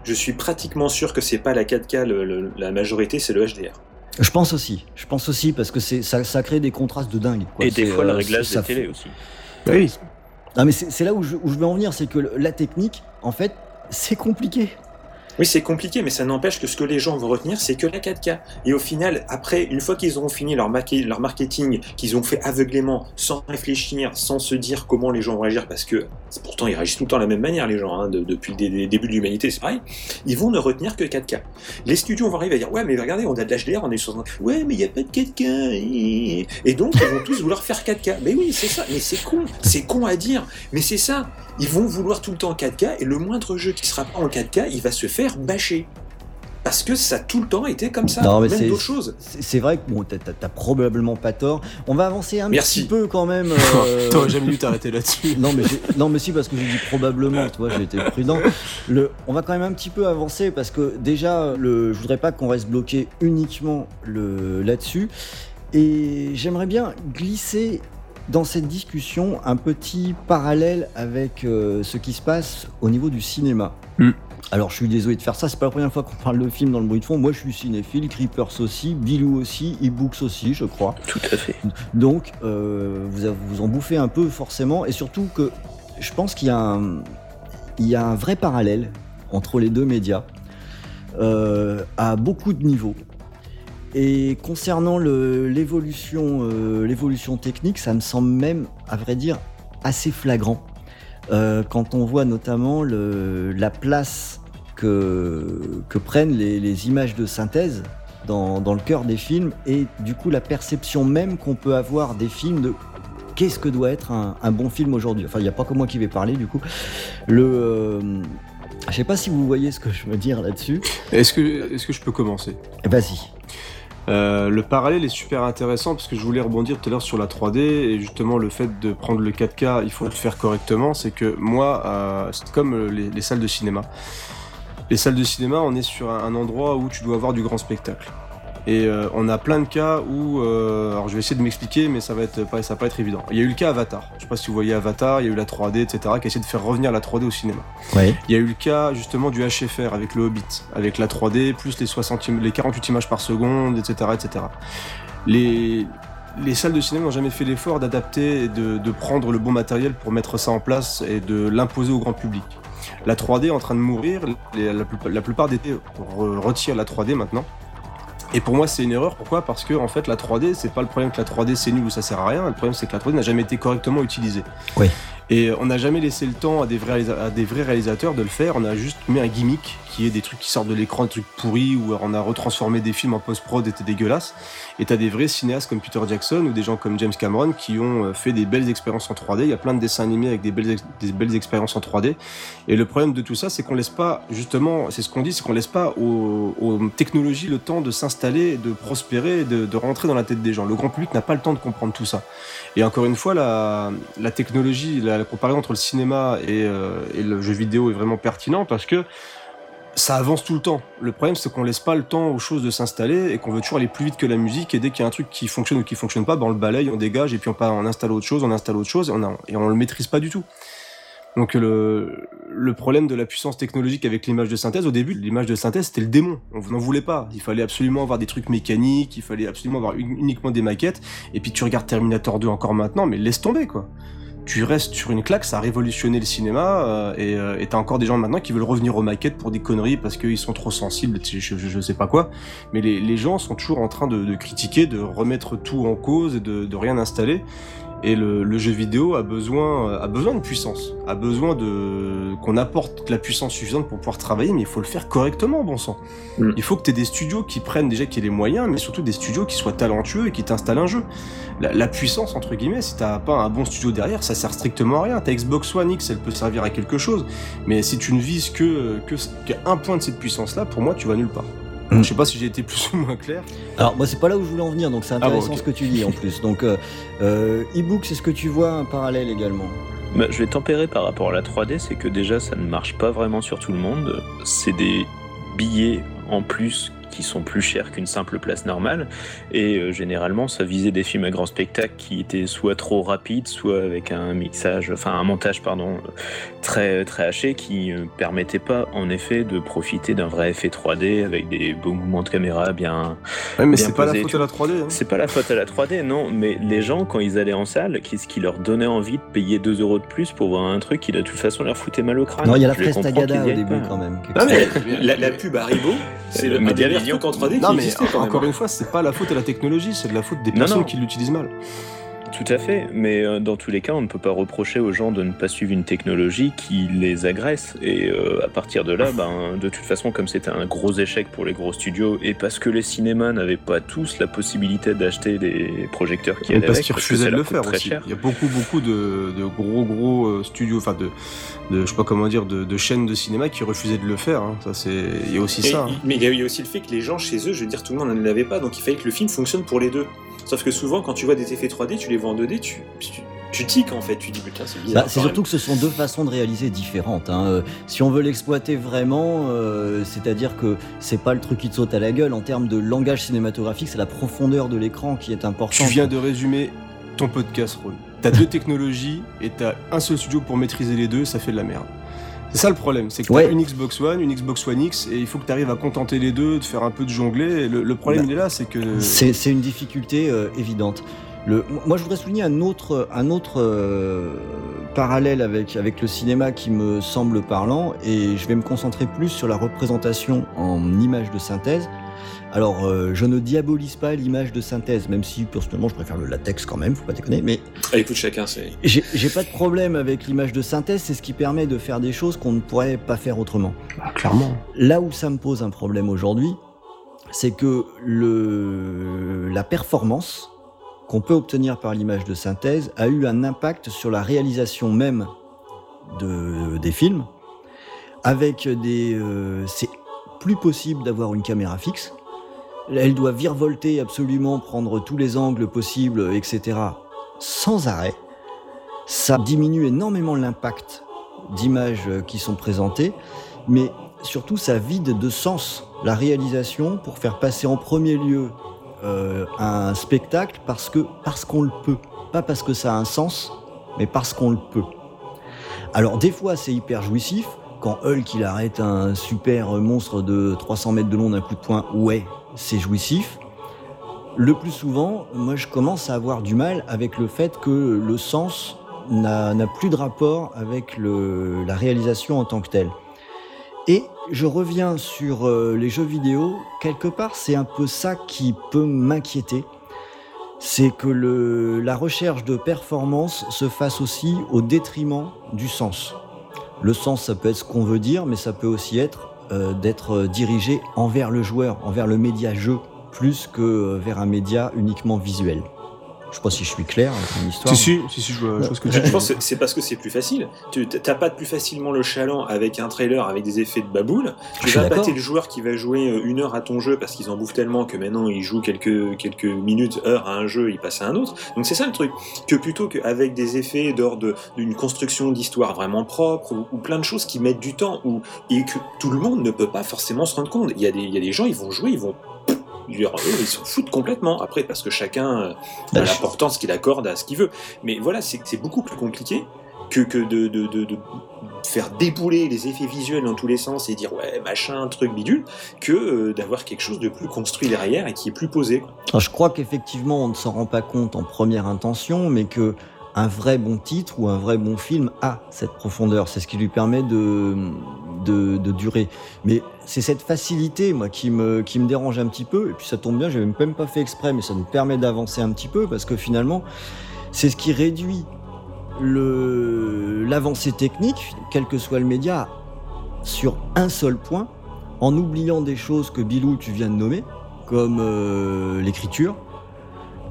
je suis pratiquement sûr que c'est pas la 4K le- le- la majorité, c'est le HDR. je pense aussi, je pense aussi parce que c'est ça, ça crée des contrastes de dingue. quoi. Et des fois, le euh, réglage ça des télés aussi. Oui. Non, mais c'est c'est là où je, où je veux en venir, c'est que le- la technique, en fait, c'est compliqué. Oui, c'est compliqué, mais ça n'empêche que ce que les gens vont retenir, c'est que la 4K. Et au final, après, une fois qu'ils auront fini leur, leur marketing, qu'ils ont fait aveuglément, sans réfléchir, sans se dire comment les gens vont réagir, parce que pourtant ils réagissent tout le temps de la même manière, les gens, hein, de- depuis le dé- dé- début de l'humanité, c'est pareil, ils vont ne retenir que 4K. Les studios vont arriver à dire Ouais, mais regardez, on a de l'HDR, on est sur. Ouais, mais il n'y a pas de 4K. Et donc, ils vont tous vouloir faire 4K. Mais oui, c'est ça, mais c'est con, c'est con à dire, mais c'est ça. Ils vont vouloir tout le temps 4K et le moindre jeu qui sera pas en 4K, il va se faire bâcher. Parce que ça a tout le temps été comme ça, Non, mais même c'est- d'autres choses. C'est vrai que bon, t'as- probablement pas tort. On va avancer un Merci. petit peu quand même. <laughs> euh, T'aurais jamais dû t'arrêter là-dessus. <laughs> Non mais, non mais si parce que j'ai dit probablement, tu vois, j'ai été prudent. Le, on va quand même un petit peu avancer parce que déjà, le, je voudrais pas qu'on reste bloqué uniquement le, là-dessus. Et j'aimerais bien glisser dans cette discussion un petit parallèle avec euh, ce qui se passe au niveau du cinéma. Hmm. Alors je suis désolé de faire ça, c'est pas la première fois qu'on parle de film dans le bruit de fond. Moi je suis cinéphile, Creepers aussi, Bilou aussi, eBooks aussi, je crois. Tout à fait. Donc, euh, vous, vous en bouffez un peu forcément, et surtout que je pense qu'il y, a un- il y a un vrai parallèle entre les deux médias euh, à beaucoup de niveaux. Et concernant l'évolution euh, l'évolution technique, ça me semble même, à vrai dire, assez flagrant. Euh, quand on voit notamment le- la place que, que prennent les, les images de synthèse dans, dans le cœur des films et du coup la perception même qu'on peut avoir des films de qu'est-ce que doit être un, un bon film aujourd'hui. Enfin, il n'y a pas que moi qui vais parler du coup. Le, euh, je sais pas si vous voyez ce que je veux dire là-dessus. Est-ce que, est-ce que je peux commencer? Vas-y. Euh, le parallèle est super intéressant parce que je voulais rebondir tout à l'heure sur la 3D et justement le fait de prendre le 4K, il faut le faire correctement. C'est que moi, euh, c'est comme euh, les, les salles de cinéma. Les salles de cinéma, on est sur un endroit où tu dois avoir du grand spectacle. Et euh, on a plein de cas où, euh, alors je vais essayer de m'expliquer, mais ça va être pas, ça va pas être évident. Il y a eu le cas Avatar. Je sais pas si vous voyez Avatar, il y a eu la 3D, etc., qui a essayé de faire revenir la 3D au cinéma. Il y a eu le cas justement du HFR avec le Hobbit, avec la 3D, plus les, 60, im- les 48 images par seconde, etc. etc. Les, les salles de cinéma n'ont jamais fait l'effort d'adapter et de, de prendre le bon matériel pour mettre ça en place et de l'imposer au grand public. La 3D est en train de mourir, la, plupart- la plupart des re- retirent la 3D maintenant. Et pour moi, c'est une erreur. Pourquoi? Parce que en fait, la 3D, c'est pas le problème que la 3D c'est nul ou ça sert à rien. Le problème, c'est que la 3D n'a jamais été correctement utilisée. Oui. Et on n'a jamais laissé le temps à des, vrais réalisateurs de le faire. On a juste mis un gimmick qui est des trucs qui sortent de l'écran, des trucs pourris, ou on a retransformé des films en post-prod et dégueulasse. Et t'as des vrais cinéastes comme Peter Jackson ou des gens comme James Cameron qui ont euh, fait des belles expériences en 3D. Il y a plein de dessins animés avec des belles, expériences en 3D. Et le problème de tout ça, c'est qu'on laisse pas, justement, c'est ce qu'on dit, c'est qu'on laisse pas aux, technologies le temps de s'installer, de prospérer, de, rentrer dans la tête des gens. Le grand public n'a pas le temps de comprendre tout ça. Et encore une fois, la, technologie, la comparaison entre le cinéma et, euh, et le jeu vidéo est vraiment pertinent parce que ça avance tout le temps. Le problème, c'est qu'on laisse pas le temps aux choses de s'installer et qu'on veut toujours aller plus vite que la musique. Et dès qu'il y a un truc qui fonctionne ou qui fonctionne pas, ben on le balaye, on dégage et puis on, installe autre chose, on installe autre chose et on, a- et on le maîtrise pas du tout. Donc le, le problème de la puissance technologique avec l'image de synthèse, au début, l'image de synthèse, c'était le démon. On n'en voulait pas. Il fallait absolument avoir des trucs mécaniques, il fallait absolument avoir uni- uniquement des maquettes. Et puis tu regardes Terminator 2 encore maintenant, mais laisse tomber quoi. Tu restes sur une claque, ça a révolutionné le cinéma, euh, et euh, t'as encore des gens maintenant qui veulent revenir aux maquettes pour des conneries parce qu'ils sont trop sensibles, je, je, sais pas quoi. Mais les, gens sont toujours en train de, critiquer, de remettre tout en cause et de rien installer. Et le, le jeu vidéo a besoin, a besoin de puissance, a besoin de qu'on apporte la puissance suffisante pour pouvoir travailler, mais il faut le faire correctement, bon sang. Mm. Il faut que tu aies des studios qui prennent déjà qui aient les moyens, mais surtout des studios qui soient talentueux et qui t'installent un jeu. La, la puissance entre guillemets, si t'as pas un bon studio derrière, ça sert strictement à rien. Ta Xbox One X, elle peut servir à quelque chose, mais si tu ne vises que que qu'un point de cette puissance-là, pour moi, tu vas nulle part. Mm. Je sais pas si j'ai été plus ou moins clair. Alors moi c'est pas là où je voulais en venir, donc c'est bon, intéressant ce que tu dis en plus. Donc euh, euh, e-book, c'est ce que tu vois un parallèle également. Bah, je vais tempérer par rapport à la 3D, c'est que déjà ça ne marche pas vraiment sur tout le monde. C'est des billets en plus qui sont plus chers qu'une simple place normale. Et euh, généralement, ça visait des films à grand spectacle qui étaient soit trop rapides, soit avec un mixage, enfin un montage, pardon, très très haché qui ne permettait pas en effet de profiter d'un vrai effet 3D avec des beaux mouvements de caméra bien Ouais, mais c'est pas la faute à la 3D. hein. c'est pas la faute à la 3D, non, mais les gens, quand ils allaient en salle, qu'est-ce qui leur donnait envie de payer 2 euros de plus pour voir un truc qui, de toute façon, leur foutait mal au crâne? Non, il y a la comprends tagada au début pas. quand même. Non, mais- <laughs> La, la pub Haribo, c'est Euh, le en 3D Non qui mais existait quand même. encore une fois, c'est pas la faute à la technologie, c'est de la faute des Non, personnes non. qui l'utilisent mal. Tout à fait, mais euh, dans tous les cas, on ne peut pas reprocher aux gens de ne pas suivre une technologie qui les agresse. Et euh, à partir de là, ben, de toute façon, comme c'était un gros échec pour les gros studios, et parce que les cinémas n'avaient pas tous la possibilité d'acheter des projecteurs qui allaient parce avec, qu'ils refusaient ça de le faire très aussi. cher. Il y a beaucoup beaucoup de, de gros gros euh, studios, enfin de, de je sais pas comment dire, de, de chaînes de cinéma qui refusaient de le faire. hein. Ça c'est, il y a aussi Et- ça. hein. Mais il y a eu aussi le fait que les gens chez eux, je veux dire, tout le monde ne l'avait pas, donc il fallait que le film fonctionne pour les deux. Sauf que souvent, quand tu vois des effets 3D, tu les vois en 2D, tu, tu, tu tiques en fait, tu dis putain, c'est bizarre. Bah, c'est quand surtout que ce sont deux façons de réaliser différentes. hein. Euh, Si on veut l'exploiter vraiment, euh, c'est-à-dire que c'est pas le truc qui te saute à la gueule en termes de langage cinématographique, c'est la profondeur de l'écran qui est importante. Tu viens de résumer ton podcast, Ron. T'as deux technologies et t'as un seul studio pour maîtriser les deux, ça fait de la merde. C'est ça le problème, c'est que Ouais. une Xbox One, une Xbox One X, et il faut que tu arrives à contenter les deux, de faire un peu de jongler. Le, le problème Bah, il est là, c'est que C'est c'est une difficulté euh, évidente. Le, moi, je voudrais souligner un autre, un autre euh, parallèle avec, avec le cinéma qui me semble parlant, et je vais me concentrer plus sur la représentation en images de synthèse. Alors, euh, je ne diabolise pas l'image de synthèse, même si personnellement je préfère le latex quand même, faut pas déconner, mais Ah, écoute, chacun, c'est. j'ai pas de problème avec l'image de synthèse, c'est ce qui permet de faire des choses qu'on ne pourrait pas faire autrement. Bah, clairement. Là où ça me pose un problème aujourd'hui, c'est que le, la performance qu'on peut obtenir par l'image de synthèse a eu un impact sur la réalisation même de, des films. Avec des, euh, c'est plus possible d'avoir une caméra fixe. Elle doit virevolter absolument, prendre tous les angles possibles, etc. Sans arrêt. Ça diminue énormément l'impact d'images qui sont présentées, mais surtout ça vide de sens la réalisation pour faire passer en premier lieu euh, un spectacle parce que parce qu'on le peut, pas parce que ça a un sens, mais parce qu'on le peut. Alors des fois c'est hyper jouissif quand Hulk il arrête un super monstre de 300 mètres de long d'un coup de poing, ouais, c'est jouissif. Le plus souvent, moi je commence à avoir du mal avec le fait que le sens n'a plus de rapport avec la réalisation en tant que telle. Et je reviens sur euh, les jeux vidéo. Quelque part, c'est un peu ça qui peut m'inquiéter. C'est que la recherche de performance se fasse aussi au détriment du sens. Le sens, ça peut être ce qu'on veut dire, mais ça peut aussi être euh, d'être dirigé envers le joueur, envers le média jeu, plus que euh, vers un média uniquement visuel. Je sais pas si je suis clair avec mon histoire. Si, si, si, si, je vois, je vois ce que tu Je pense que c'est parce que c'est plus facile. Tu t'as pas plus facilement le chaland avec un trailer avec des effets de baboule. Je Tu vas battre le joueur qui va jouer euh, une heure à ton jeu parce qu'ils en bouffent tellement que maintenant ils jouent quelques, quelques minutes, heures à un jeu, ils passent à un autre. Donc c'est ça le truc. Que plutôt qu'avec des effets d'ordre d'une construction d'histoire vraiment propre ou, ou plein de choses qui mettent du temps ou, et que tout le monde ne peut pas forcément se rendre compte. Il y a des, il y a des gens, ils vont jouer, ils vont. Dire, eux, ils s'en foutent complètement. Après, parce que chacun euh, Bah, a je- l'importance qu'il accorde à ce qu'il veut. Mais voilà, c'est c'est beaucoup plus compliqué que, que de, de, de, de faire débouler les effets visuels dans tous les sens et dire ouais, machin, truc bidule, que euh, d'avoir quelque chose de plus construit derrière et qui est plus posé. quoi. Alors, je crois qu'effectivement, on ne s'en rend pas compte en première intention, mais que un vrai bon titre ou un vrai bon film a cette profondeur. C'est ce qui lui permet de, de, durer. Mais c'est cette facilité, moi, qui me, qui me dérange un petit peu. Et puis ça tombe bien, j'ai même pas fait exprès, mais ça nous permet d'avancer un petit peu parce que finalement, c'est ce qui réduit l'avancée technique, quel que soit le média, sur un seul point, en oubliant des choses que Bilou, tu viens de nommer, comme euh, l'écriture,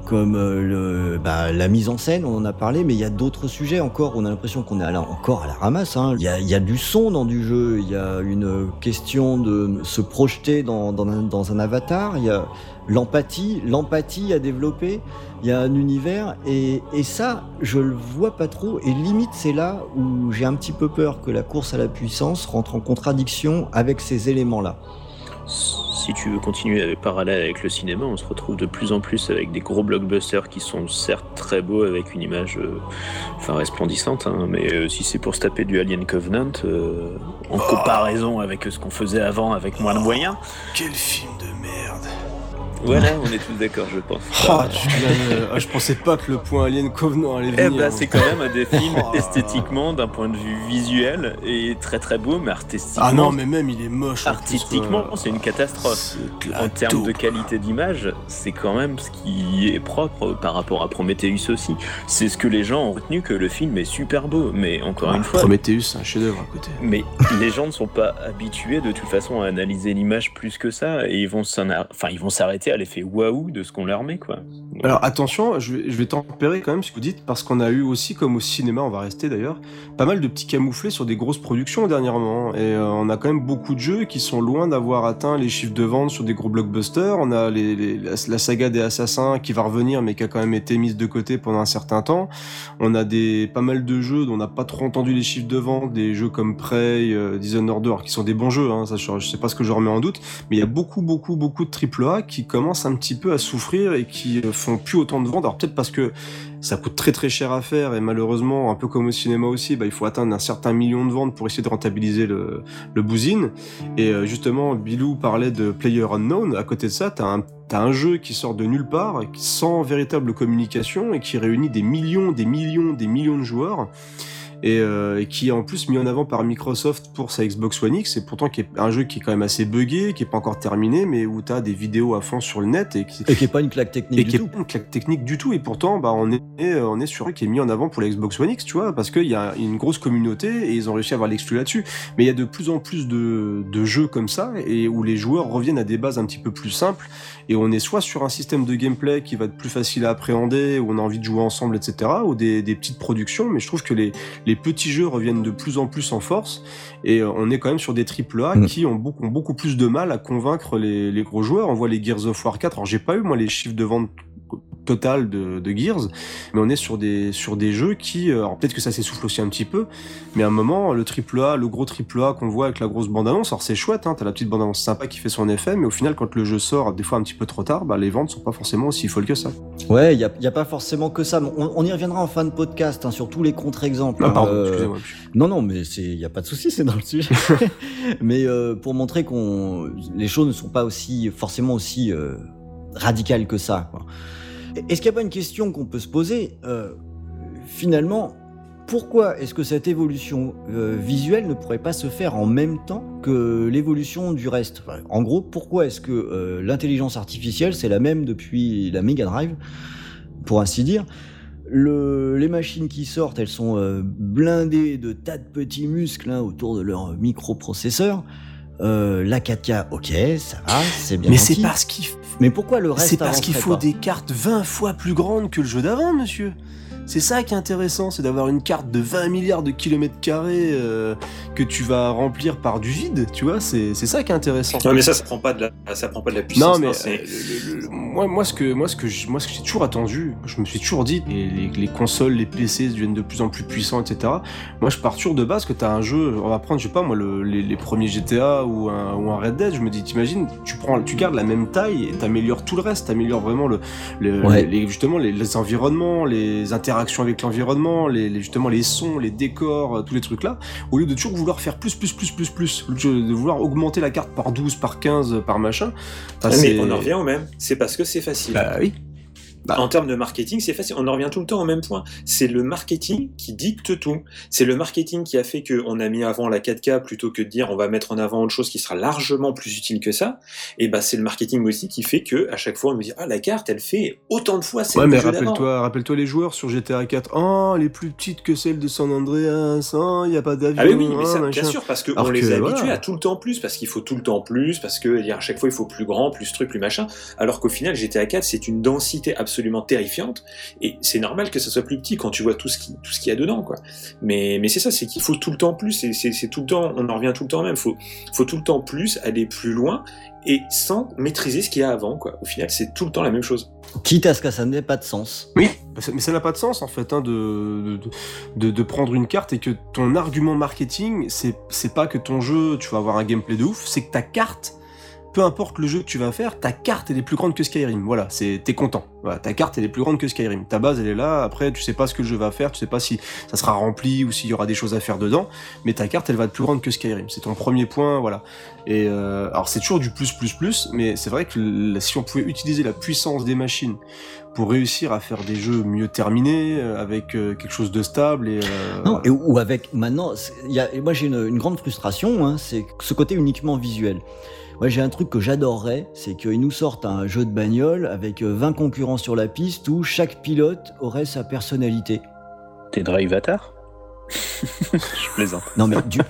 comme euh, bah, la mise en scène, on en a parlé, mais il y a d'autres sujets encore. On a l'impression qu'on est à encore à la ramasse. hein. Il y, a, du son dans du jeu, il y a une question de se projeter dans, dans un, dans un avatar, il y a l'empathie, l'empathie à développer, il y a un univers, et, et ça, je le vois pas trop, et limite c'est là où j'ai un petit peu peur que la course à la puissance rentre en contradiction avec ces éléments-là. Si tu veux continuer avec parallèle avec le cinéma, on se retrouve de plus en plus avec des gros blockbusters qui sont certes très beaux avec une image euh, enfin resplendissante, hein, mais euh, si c'est pour se taper du Alien Covenant, euh, en comparaison avec ce qu'on faisait avant avec moins de moyens, Quel film de merde. Voilà, on est tous d'accord, je pense. Ah, tu ah, je pensais pas que le point Alien Covenant allait Eh venir. ben, c'est quand même un des films <laughs> Oh. esthétiquement, d'un point de vue visuel, et très très beau, mais artistiquement. Ah non, mais même il est moche. Artistiquement, c'est une catastrophe. En termes de qualité d'image, c'est quand même ce qui est propre par rapport à Prometheus aussi. C'est ce que les gens ont retenu que le film est super beau, mais encore une fois, Prometheus, c'est un chef-d'œuvre à côté. mais <laughs> les gens ne sont pas habitués de toute façon à analyser l'image plus que ça, et ils vont s'en a- à l'effet waouh de ce qu'on leur met quoi. Alors attention, je vais, tempérer quand même ce que vous dites, parce qu'on a eu aussi, comme au cinéma, on va rester d'ailleurs, pas mal de petits camouflés sur des grosses productions dernièrement. Et euh, on a quand même beaucoup de jeux qui sont loin d'avoir atteint les chiffres de vente sur des gros blockbusters. On a la, saga des assassins qui va revenir, mais qui a quand même été mise de côté pendant un certain temps. On a des pas mal de jeux dont on n'a pas trop entendu les chiffres de vente, des jeux comme Prey, euh, Dishonored 2, alors qui sont des bons jeux, hein, ça, je, je sais pas ce que je remets en doute, mais il y a beaucoup, beaucoup, beaucoup de AAA qui commencent un petit peu à souffrir et qui euh, font plus autant de ventes. Alors peut-être parce que ça coûte très très cher à faire et malheureusement, un peu comme au cinéma aussi, bah, il faut atteindre un certain million de ventes pour essayer de rentabiliser le, le bousine. Et euh, justement, Bilou parlait de Player Unknown. À côté de ça, t'as un T'as un jeu qui sort de nulle part, sans véritable communication, et qui réunit des millions, des millions, des millions de joueurs. Et, euh, et qui est en plus mis en avant par Microsoft pour sa Xbox One X. C'est pourtant qui est un jeu qui est quand même assez buggé, qui est pas encore terminé, mais où tu as des vidéos à fond sur le net et qui, Et qui est pas une claque technique et du qui est tout. pas une claque technique du tout. Et pourtant, bah, on est, euh, on est sur un qui est mis en avant pour la Xbox One X, tu vois, parce qu'il y a une grosse communauté et ils ont réussi à avoir l'exclu là-dessus. Mais il y a de plus en plus de, de jeux comme ça et où les joueurs reviennent à des bases un petit peu plus simples et on est soit sur un système de gameplay qui va être plus facile à appréhender, où on a envie de jouer ensemble, etc., ou des, des petites productions. Mais je trouve que les, les petits jeux reviennent de plus en plus en force et euh, on est quand même sur des triple A Mm. qui ont beaucoup, ont beaucoup plus de mal à convaincre les, les gros joueurs. On voit les Gears of War 4. Alors j'ai pas eu moi les chiffres de vente total de, de Gears, mais on est sur des sur des jeux qui, euh, alors peut-être que ça s'essouffle aussi un petit peu, mais à un moment le triple A, le gros triple A qu'on voit avec la grosse bande annonce, alors c'est chouette, hein, t'as la petite bande annonce sympa qui fait son effet, mais au final quand le jeu sort des fois un petit peu trop tard, bah les ventes sont pas forcément aussi folles que ça. Ouais, il n'y a, y a pas forcément que ça. mais On, on y reviendra en fin de podcast hein, sur tous les contre-exemples. Ah hein, pardon, euh. Non, non, mais il n'y a pas de souci, c'est dans le sujet. <laughs> <laughs> mais euh, pour montrer qu'on les choses ne sont pas aussi forcément aussi euh, radicales que ça. quoi. Est-ce qu'il n'y a pas une question qu'on peut se poser euh, Finalement, pourquoi est-ce que cette évolution euh, visuelle ne pourrait pas se faire en même temps que l'évolution du reste? En gros, pourquoi est-ce que euh, l'intelligence artificielle, c'est la même depuis la Mega Drive, pour ainsi dire? Le, les machines qui sortent, elles sont blindées de tas de petits muscles hein, autour de leur microprocesseur. Euh, la 4K, ok, ça va, c'est bien Mais c'est parce qu'il Mais pourquoi le reste c'est parce qu'il faut pas des cartes 20 fois plus grandes que le jeu d'avant, monsieur. C'est ça qui est intéressant, c'est d'avoir une carte de 20 milliards de kilomètres carrés euh, que tu vas remplir par du vide, tu vois, c'est c'est ça qui est intéressant. Ouais, mais ça, ça prend pas de la, ça prend pas de la puissance. Non mais hein, euh, le- le- le- moi moi ce que moi ce que je- moi ce que j'ai toujours attendu, je me suis toujours dit et les, les consoles, les PC deviennent de plus en plus puissants etc. Moi je pars toujours de base que t'as un jeu, on va prendre je sais pas moi le- les, les premiers GTA ou un, ou un Red Dead, je me dis t'imagines tu prends tu gardes la même taille et t'améliores tout le reste, t'améliores vraiment le, le- Ouais. les, justement les, les environnements, les interactions avec l'environnement, les, les- justement les sons, les décors, euh, tous les trucs là, au lieu de toujours vouloir faire plus plus plus plus plus, de vouloir augmenter la carte par 12, par 15, par machin. mais on en revient au même. C'est parce que c'est facile. Bah oui. Bah. En termes de marketing, c'est facile. On en revient tout le temps au même point. C'est le marketing qui dicte tout. C'est le marketing qui a fait qu'on a mis avant la 4K plutôt que de dire on va mettre en avant autre chose qui sera largement plus utile que ça. Et bah c'est le marketing aussi qui fait que à chaque fois on nous dit ah la carte elle fait autant de fois celle Ouais, mais rappelle-toi, rappelle-toi les joueurs sur GTA 4. Oh, les plus petites que celles de San Andreas. Oh, il y a pas d'avion. Ah oui, oui, mais oh, ça, machin. bien sûr, parce qu'on les a voilà. à tout le temps plus, parce qu'il faut tout le temps plus, parce que à chaque fois il faut plus grand, plus truc, plus machin. Alors qu'au final, GTA 4, c'est une densité absolument terrifiante, et c'est normal que ça soit plus petit quand tu vois tout ce qui, tout ce qu'il y a dedans, quoi. Mais, mais c'est ça, c'est qu'il faut tout le temps plus, et c'est c'est tout le temps, on en revient tout le temps même. Faut, faut tout le temps plus, aller plus loin, et sans maîtriser ce qu'il y a avant, quoi. Au final, c'est tout le temps la même chose. Quitte à ce que ça n'ait pas de sens. Oui, mais ça n'a pas de sens en fait hein, de, de, de, de prendre une carte et que ton argument marketing, c'est c'est pas que ton jeu, tu vas avoir un gameplay de ouf, c'est que ta carte, peu importe le jeu que tu vas faire, ta carte elle est plus grande que Skyrim. Voilà, c'est t'es content. Voilà, ta carte elle est plus grande que Skyrim. Ta base elle est là. Après, tu sais pas ce que le jeu va faire, tu sais pas si ça sera rempli ou s'il y aura des choses à faire dedans. Mais ta carte elle va être plus grande que Skyrim. C'est ton premier point, voilà. Et euh, alors c'est toujours du plus plus plus, mais c'est vrai que si on pouvait utiliser la puissance des machines pour réussir à faire des jeux mieux terminés, euh, avec euh, quelque chose de stable et... euh, Non, et, ou avec maintenant, y a, moi j'ai une, une grande frustration, hein, c'est ce côté uniquement visuel. Moi j'ai un truc que j'adorerais, c'est qu'ils nous sortent un jeu de bagnole avec euh, 20 concurrents sur la piste où chaque pilote aurait sa personnalité. T'es Drivatar <laughs> Je plaisante. Non mais du...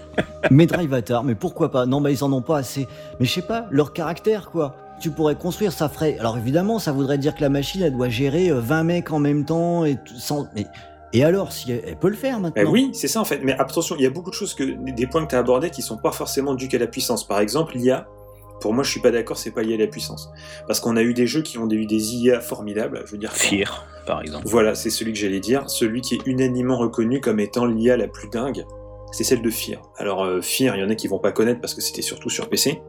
<laughs> mais Drive Atar, mais pourquoi pas? Non, bah ils en ont pas assez. Mais je sais pas, leur caractère quoi. Tu pourrais construire, ça ferait. Alors évidemment, ça voudrait dire que la machine, elle doit gérer euh, 20 mecs en même temps et tout, sans. Mais et alors, si elle, elle peut le faire maintenant Ben oui, c'est ça en fait. Mais attention, il y a beaucoup de choses que des points que tu as abordés qui sont pas forcément dus qu'à la puissance. Par exemple, l'IA. Pour moi, je suis pas d'accord, c'est pas lié à la puissance. Parce qu'on a eu des jeux qui ont eu des IA formidables. Je veux dire, Fear, par exemple. Voilà, c'est celui que j'allais dire. Celui qui est unanimement reconnu comme étant l'IA la plus dingue, c'est celle de Fear. Alors, euh, Fear, il y en a qui vont pas connaître parce que c'était surtout sur PC.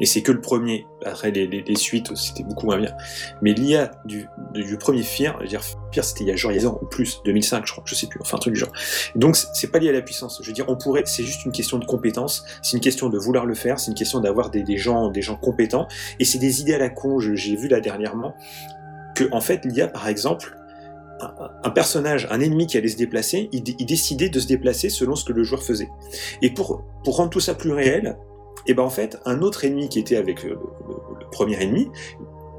Et c'est que le premier. Après, les, les- les suites, c'était beaucoup moins bien. Mais l'IA du, du, premier Fear, je veux dire, Fear, c'était il y a genre il y a ans ou plus, 2005, je crois, je sais plus, enfin un truc du genre. Donc, c'est- pas lié à la puissance. Je veux dire, on pourrait, c'est juste une question de compétence, c'est une question de vouloir le faire, c'est une question d'avoir des, gens, des gens compétents. Et c'est des idées à la con, j'ai vu là dernièrement, que, en fait, l'IA, par exemple, un, personnage, un ennemi qui allait se déplacer, il, il décidait de se déplacer selon ce que le joueur faisait. Et pour, pour rendre tout ça plus réel, et ben en fait, un autre ennemi qui était avec le, le- le premier ennemi,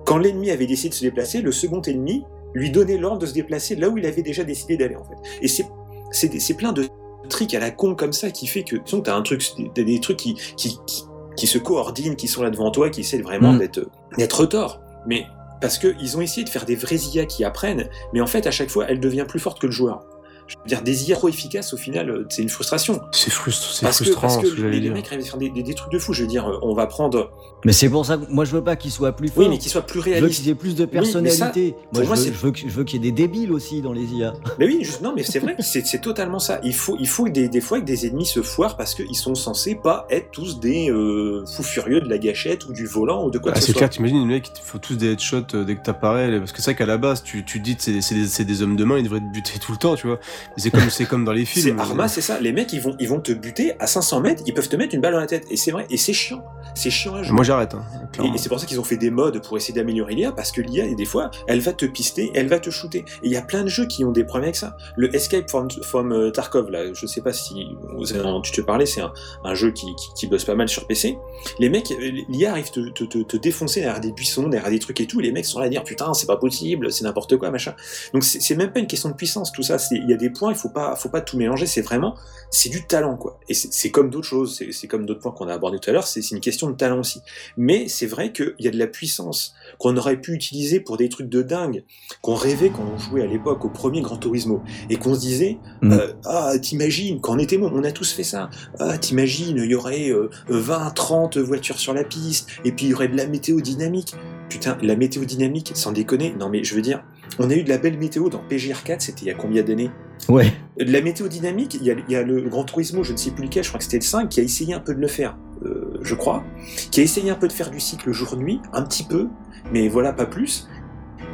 quand l'ennemi avait décidé de se déplacer, le second ennemi lui donnait l'ordre de se déplacer là où il avait déjà décidé d'aller en fait. Et c'est plein de tricks à la con comme ça qui fait que tu as un truc des, des trucs qui, qui, qui qui se coordinent, qui sont là devant toi, qui essaient vraiment Mm. d'être d'être tort. Mais parce qu'ils ont essayé de faire des vraies IA qui apprennent, mais en fait à chaque fois elle devient plus forte que le joueur. Je veux dire des IA trop efficaces au final euh, c'est une frustration. C'est c'est que, frustrant, parce que ce que les, mecs arrivent à faire des, des- des trucs de fou. Je veux dire, euh, on va prendre. Mais c'est pour ça que moi je veux pas qu'il soit plus fort. Oui, mais qu'ils soient plus je veux réalistes. qu'il y ait plus de ça, personnalité. pour moi, moi, je, c'est- veux, je veux que- je veux qu'il y ait des débiles aussi dans les IA. <laughs> Mais oui, non, mais c'est vrai, c'est c'est totalement ça. Il faut, il faut des, des fois que des ennemis se foirent parce qu'ils sont censés pas être tous des euh, fous furieux de la gâchette ou du volant ou de quoi Ah, que ce c'est soit. clair, t'imagines, les mecs, il te faut tous des headshots dès que t'apparais, parce que c'est vrai qu'à la base, tu, tu te dis que c'est des, c'est des- c'est des hommes de main, ils devraient te buter tout le temps, tu vois. C'est comme, c'est comme dans les C'est films. Arma, c'est ça. Les mecs, ils vont, ils vont te buter à 500 mètres, ils peuvent te mettre une balle dans la tête. Et c'est vrai, et c'est chiant. C'est chiant à jouer. Moi j'arrête, hein, Et, c'est pour ça qu'ils ont fait des modes pour essayer d'améliorer l'IA, parce que l'IA, des fois, elle va te pister, elle va te shooter. Et il y a plein de jeux qui ont des problèmes avec ça. Le Escape from, from, euh, Tarkov, là, je sais pas si vous avez entendu te parler, c'est un, un jeu qui, qui, qui bosse pas mal sur PC. Les mecs, euh, l'IA arrive te, te, te, te défoncer derrière des buissons, derrière des trucs et tout, et les mecs sont là à dire putain, c'est pas possible, c'est n'importe quoi, machin. Donc c'est c'est même pas une question de puissance, tout ça. C'est- Il y a des points, il faut pas, faut pas tout mélanger, c'est vraiment, c'est du talent, quoi. Et c'est comme d'autres choses, c'est comme d'autres points qu'on a abordés tout à l'heure, c'est une question de talent aussi. Mais c'est vrai qu'il y a de la puissance qu'on aurait pu utiliser pour des trucs de dingue, qu'on rêvait quand on jouait à l'époque au premier Gran Turismo, et qu'on se disait, Mm. euh, ah, t'imagines, quand on était on a tous fait ça, ah, t'imagines, il y aurait euh, 20, 30 voitures sur la piste, et puis il y aurait de la météo dynamique. Putain, la météo dynamique, sans déconner, non mais je veux dire, on a eu de la belle météo dans PGR 4, c'était il y a combien d'années? Ouais. de la météo dynamique, il y, a, il y a le Grand Turismo, je ne sais plus lequel, je crois que c'était le 5, qui a essayé un peu de le faire, euh, je crois, qui a essayé un peu de faire du cycle jour-nuit, un petit peu, mais voilà, pas plus.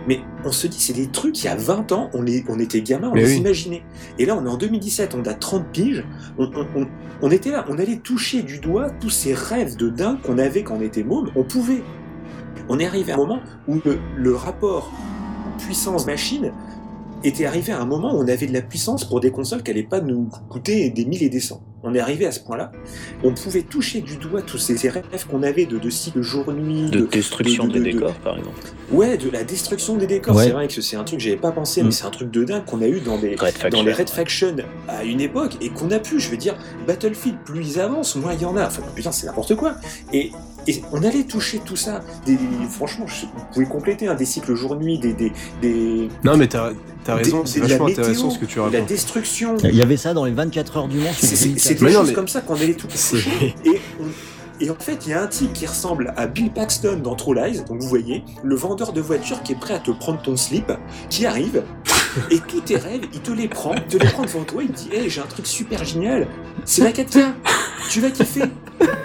Mais on se dit, c'est des trucs, il y a 20 ans, on, on était gamins, on Mais les oui. imaginait. Et là, on est en 2017, on a 30 piges, on, on- on- on était là, on allait toucher du doigt tous ces rêves de dingue qu'on avait quand on était môme, on pouvait. On est arrivé à un moment où le, le rapport puissance-machine était arrivé à un moment où on avait de la puissance pour des consoles qui n'allaient pas nous coûter des mille et des cents. On est arrivé à ce point-là. On pouvait toucher du doigt tous ces ces rêves qu'on avait de, de cycle jour-nuit, De destruction de- de- des de- décors, par exemple. Ouais, de la destruction des décors. Ouais. C'est vrai que c'est un truc que j'avais pas pensé, Mm. mais c'est un truc de dingue qu'on a eu dans des Red Faction. dans les Red Faction à une époque et qu'on a pu, je veux dire, Battlefield, plus ils avancent, moins il y en a. Enfin, putain, c'est n'importe quoi. Et, et on allait toucher tout ça. Des, franchement, je- vous pouvez compléter hein, des cycles jour-nuit, des, des, des, Non, mais t'as as raison, c'est vachement météo, intéressant ce que tu de la racontes. destruction. Il y avait ça dans les 24 heures du sur C'est c'est- 2004. c'est des choses mais- comme ça qu'on allait tout et, on- et en fait, il y a un type qui ressemble à Bill Paxton dans True Lies, donc vous voyez, le vendeur de voitures qui est prêt à te prendre ton slip, qui arrive, et tous tes rêves, il te les prend, il te les prend devant toi, il te dit Hey, j'ai un truc super génial, c'est la 4K, tu vas kiffer.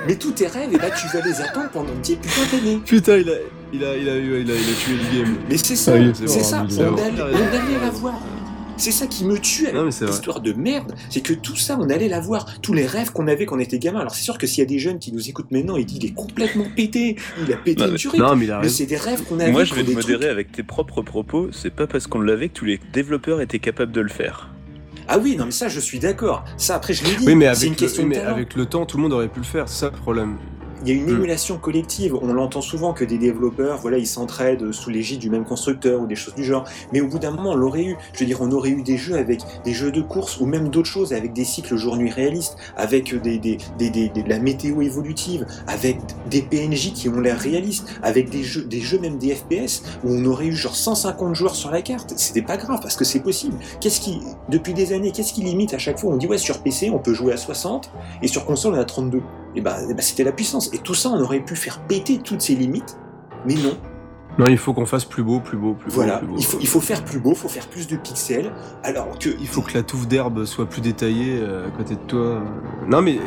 Mais tous tes rêves, et bah, tu vas les attendre pendant 10 putains d'années. Putain, il a, il a, il a, il a, il a, tué le game. Mais c'est ça, Ah oui, c'est c'est ça, c'est bon. allait, on allait la voir. C'est ça qui me tue avec Non, vrai. l'histoire de merde, c'est que tout ça, on allait la voir. Tous les rêves qu'on avait quand on était gamin. Alors c'est sûr que s'il y a des jeunes qui nous écoutent maintenant et disent il est complètement pété, il a pété une mais- tuerie. Non, mais Mais c'est des rêves qu'on avait. Moi, je vais te modérer trucs- avec tes propres propos. C'est pas parce qu'on l'avait que tous les développeurs étaient capables de le faire. Ah oui, non mais ça, je suis d'accord. Ça, après, je l'ai dit. Oui, mais une avec, le, question oui, mais avec le temps, tout le monde aurait pu le faire, c'est ça le problème. Il y a une Hmm. émulation collective. On l'entend souvent que des développeurs, voilà, ils s'entraident sous l'égide du même constructeur ou des choses du genre. Mais au bout d'un moment, on l'aurait eu. Je veux dire, on aurait eu des jeux avec des jeux de course ou même d'autres choses avec des cycles jour-nuit réalistes, avec des, des, des, des- des- de la météo évolutive, avec des PNJ qui ont l'air réalistes, avec des jeux, des jeux même des FPS où on aurait eu genre 150 joueurs sur la carte. C'était pas grave parce que c'est possible. Qu'est-ce qui, depuis des années, qu'est-ce qui limite à chaque fois? On dit ouais, sur PC, on peut jouer à 60 et sur console, on a 32 et bah, eh bah, c'était la puissance. Et tout ça, on aurait pu faire péter toutes ces limites, mais non. Non, il faut qu'on fasse plus beau, plus beau, plus Voilà, beau. plus beau. il faut, il faut faire plus beau, il faut faire plus de pixels, alors que... Il faut que la touffe d'herbe soit plus détaillée euh, à côté de toi. Non, mais.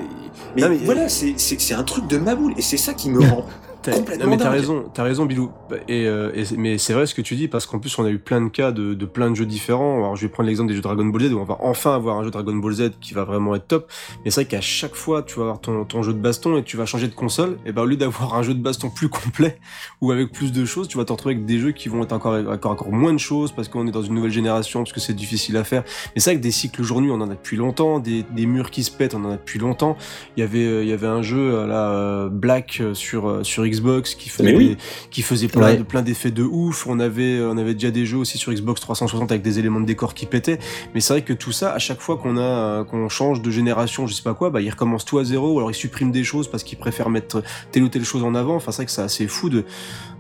Mais, non, mais- voilà, c'est un truc de maboule, et c'est ça qui me <laughs> rend T'as- complètement non, mais t'as dingue. raison, t'as raison, Bilou. Bah, Et, euh, et mais c'est vrai ce que tu dis parce qu'en plus on a eu plein de cas de, de plein de jeux différents. Alors je vais prendre l'exemple des jeux Dragon Ball Z où on va enfin avoir un jeu Dragon Ball Z qui va vraiment être top. Mais c'est vrai qu'à chaque fois tu vas avoir ton, ton jeu de baston et tu vas changer de console. Et ben au lieu d'avoir un jeu de baston plus complet <laughs> ou avec plus de choses, tu vas te retrouver avec des jeux qui vont être encore encore, encore moins de choses parce qu'on est dans une nouvelle génération parce que c'est difficile à faire. Mais c'est vrai que des cycles jour-nuit on en a depuis longtemps, des, des murs qui se pètent on en a depuis longtemps. Il y avait euh, il y avait un jeu euh, là Black sur sur Xbox qui faisait Mais oui. des- qui faisait plein Ouais. de plein d'effets de ouf. On avait on avait déjà des jeux aussi sur Xbox 360 avec des éléments de décor qui pétaient. Mais c'est vrai que tout ça, à chaque fois qu'on a euh, qu'on change de génération, je sais pas quoi, bah ils recommencent tout à zéro ou alors ils suppriment des choses parce qu'ils préfèrent mettre telle ou telle chose en avant. Enfin c'est vrai que c'est assez fou de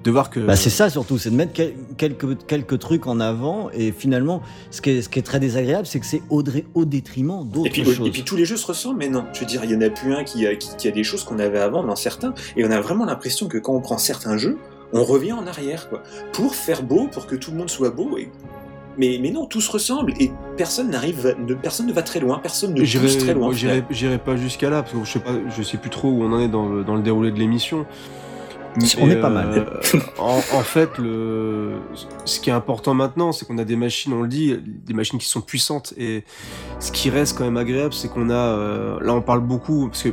de voir que Bah c'est ça surtout, c'est de mettre quel- quelques, quelques trucs en avant et finalement, ce qui est, ce qui est très désagréable, c'est que c'est au, au détriment d'autres choses. et puis tous les jeux se ressemblent, mais non. Je veux dire, il y en a plus un qui a, qui, qui a des choses qu'on avait avant dans certains, et on a vraiment l'impression que quand on prend certains jeux, on revient en arrière, quoi, pour faire beau, pour que tout le monde soit beau. Et... Mais, mais non, tout se ressemble et personne n'arrive, personne ne va très loin, personne ne pousse très loin. j'irai- j'irai pas jusqu'à là parce que je sais pas, je sais plus trop où on en est dans le, dans le déroulé de l'émission. On est pas mal. euh, en, en fait, le, ce qui est important maintenant, c'est qu'on a des machines, on le dit, des machines qui sont puissantes. Et ce qui reste quand même agréable, c'est qu'on a, euh, là, on parle beaucoup parce que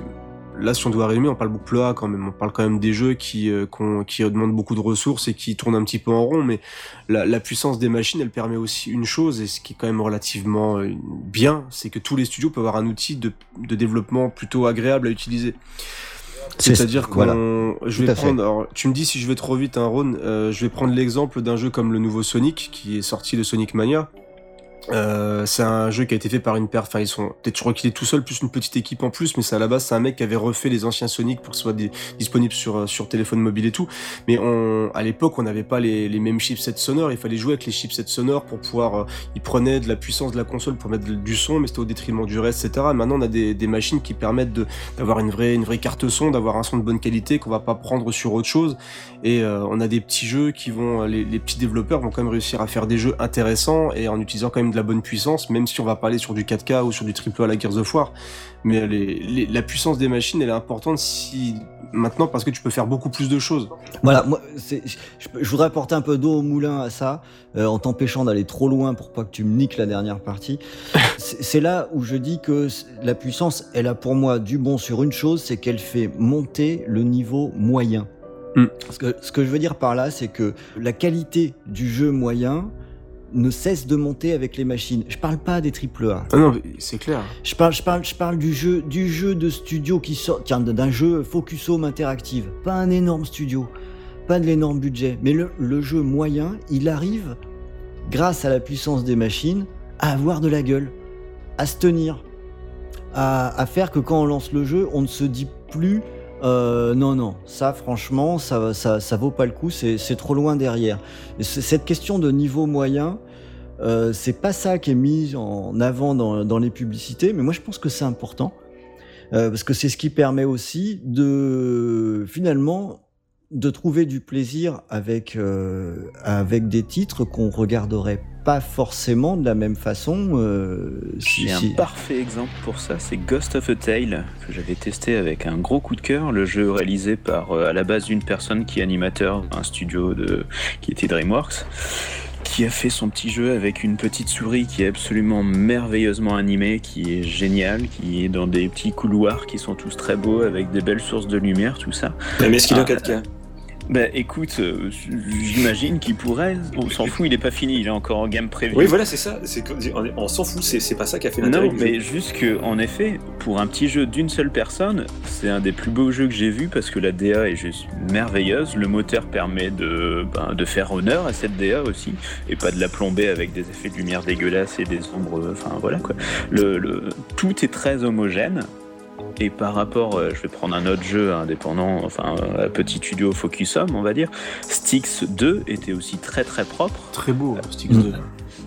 là, si on doit résumer, on parle beaucoup de A quand même. On parle quand même des jeux qui, euh, qui demandent beaucoup de ressources et qui tournent un petit peu en rond. Mais la, la puissance des machines, elle permet aussi une chose, et ce qui est quand même relativement euh, bien, c'est que tous les studios peuvent avoir un outil de, de développement plutôt agréable à utiliser. C'est- C'est-à-dire qu'on, voilà. je vais prendre, alors, tu me dis si je vais trop vite, hein, Ron, euh, je vais prendre l'exemple d'un jeu comme le nouveau Sonic, qui est sorti de Sonic Mania. Euh, c'est un jeu qui a été fait par une paire, enfin ils sont peut-être je crois qu'il est tout seul plus une petite équipe en plus mais c'est à la base c'est un mec qui avait refait les anciens Sonic pour que ce soit disponible sur euh, sur téléphone mobile et tout. Mais on à l'époque on n'avait pas les, mêmes chipsets sonores. Il fallait jouer avec les chipsets sonores pour pouvoir euh, ils prenaient de la puissance de la console pour mettre du son mais c'était au détriment du reste etc maintenant on a des, machines qui permettent d'avoir une vraie carte son d'avoir un son de bonne qualité qu'on va pas prendre sur autre chose. Et on a des petits jeux qui vont les petits développeurs vont quand même réussir à faire des jeux intéressants et en utilisant quand même de la bonne puissance même si on va pas aller sur du 4K ou sur du triple A à la Gears of War mais les, les- la puissance des machines elle est importante si maintenant parce que tu peux faire beaucoup plus de choses Voilà, moi, c'est- je, voudrais apporter un peu d'eau au moulin à ça, euh, en t'empêchant d'aller trop loin pour pas que tu me niques la dernière partie. <laughs> C'est c'est là où je dis que la puissance, elle a pour moi du bon sur une chose, c'est qu'elle fait monter le niveau moyen. Mm. Parce que, ce que je veux dire par là, c'est que la qualité du jeu moyen ne cesse de monter avec les machines. Je parle pas des triple A. ah non c'est clair Je parle, je parle, je parle du jeu, du jeu de studio qui sort, tiens, d'un jeu Focus Home interactive. Pas un énorme studio, pas de l'énorme budget, mais le, le jeu moyen, il arrive, grâce à la puissance des machines, à avoir de la gueule, à se tenir, à, à faire que quand on lance le jeu, on ne se dit plus, euh, non, non, ça, franchement, ça, ça, ça vaut pas le coup, c'est trop loin derrière. Cette question de niveau moyen, euh, c'est pas ça qui est mis en avant dans, dans les publicités, mais moi je pense que c'est important euh, parce que c'est ce qui permet aussi de finalement de trouver du plaisir avec euh, avec des titres qu'on regarderait pas forcément de la même façon. euh, si- J'ai si- un parfait exemple pour ça, c'est Ghost of a Tale, que j'avais testé avec un gros coup de cœur. Le jeu réalisé par euh, à la base une personne qui est animateur d'un studio de, qui était DreamWorks, qui a fait son petit jeu avec une petite souris qui est absolument merveilleusement animée, qui est géniale, qui est dans des petits couloirs qui sont tous très beaux, avec des belles sources de lumière, tout ça. Mais est-ce qu'il est en Ah, 4K Bah écoute, euh, j'imagine qu'il pourrait, on s'en fout, il est pas fini, il est encore en game preview. Oui, voilà, c'est ça. C'est que- on, s'en fout. C'est pas ça qui a fait l'intérêt Non, jeu. mais juste que, en effet, pour un petit jeu d'une seule personne, c'est un des plus beaux jeux que j'ai vu parce que la DA est juste merveilleuse. Le moteur permet de, ben, de faire honneur à cette DA aussi et pas de la plomber avec des effets de lumière dégueulasses et des ombres. Enfin voilà quoi. Le, le- tout est très homogène. Et par rapport, euh, je vais prendre un autre jeu indépendant, enfin un petit studio Focus Home, on va dire. Styx 2 était aussi très très propre. très beau Styx Mm. 2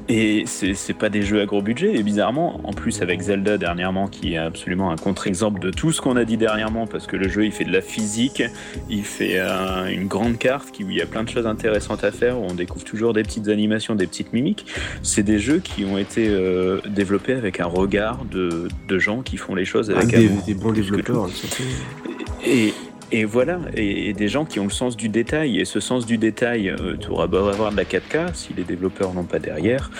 Et c'est c'est pas des jeux à gros budget, et bizarrement, en plus avec Zelda dernièrement, qui est absolument un contre-exemple de tout ce qu'on a dit dernièrement, parce que le jeu il fait de la physique, il fait euh, une grande carte qui, où il y a plein de choses intéressantes à faire, où on découvre toujours des petites animations, des petites mimiques. C'est des jeux qui ont été euh, développés avec un regard de, de gens qui font les choses avec avec des, des bons développeurs. Et, Et voilà, et, des gens qui ont le sens du détail. Et ce sens du détail, euh, tu auras beau avoir de la 4K, si les développeurs n'ont pas derrière,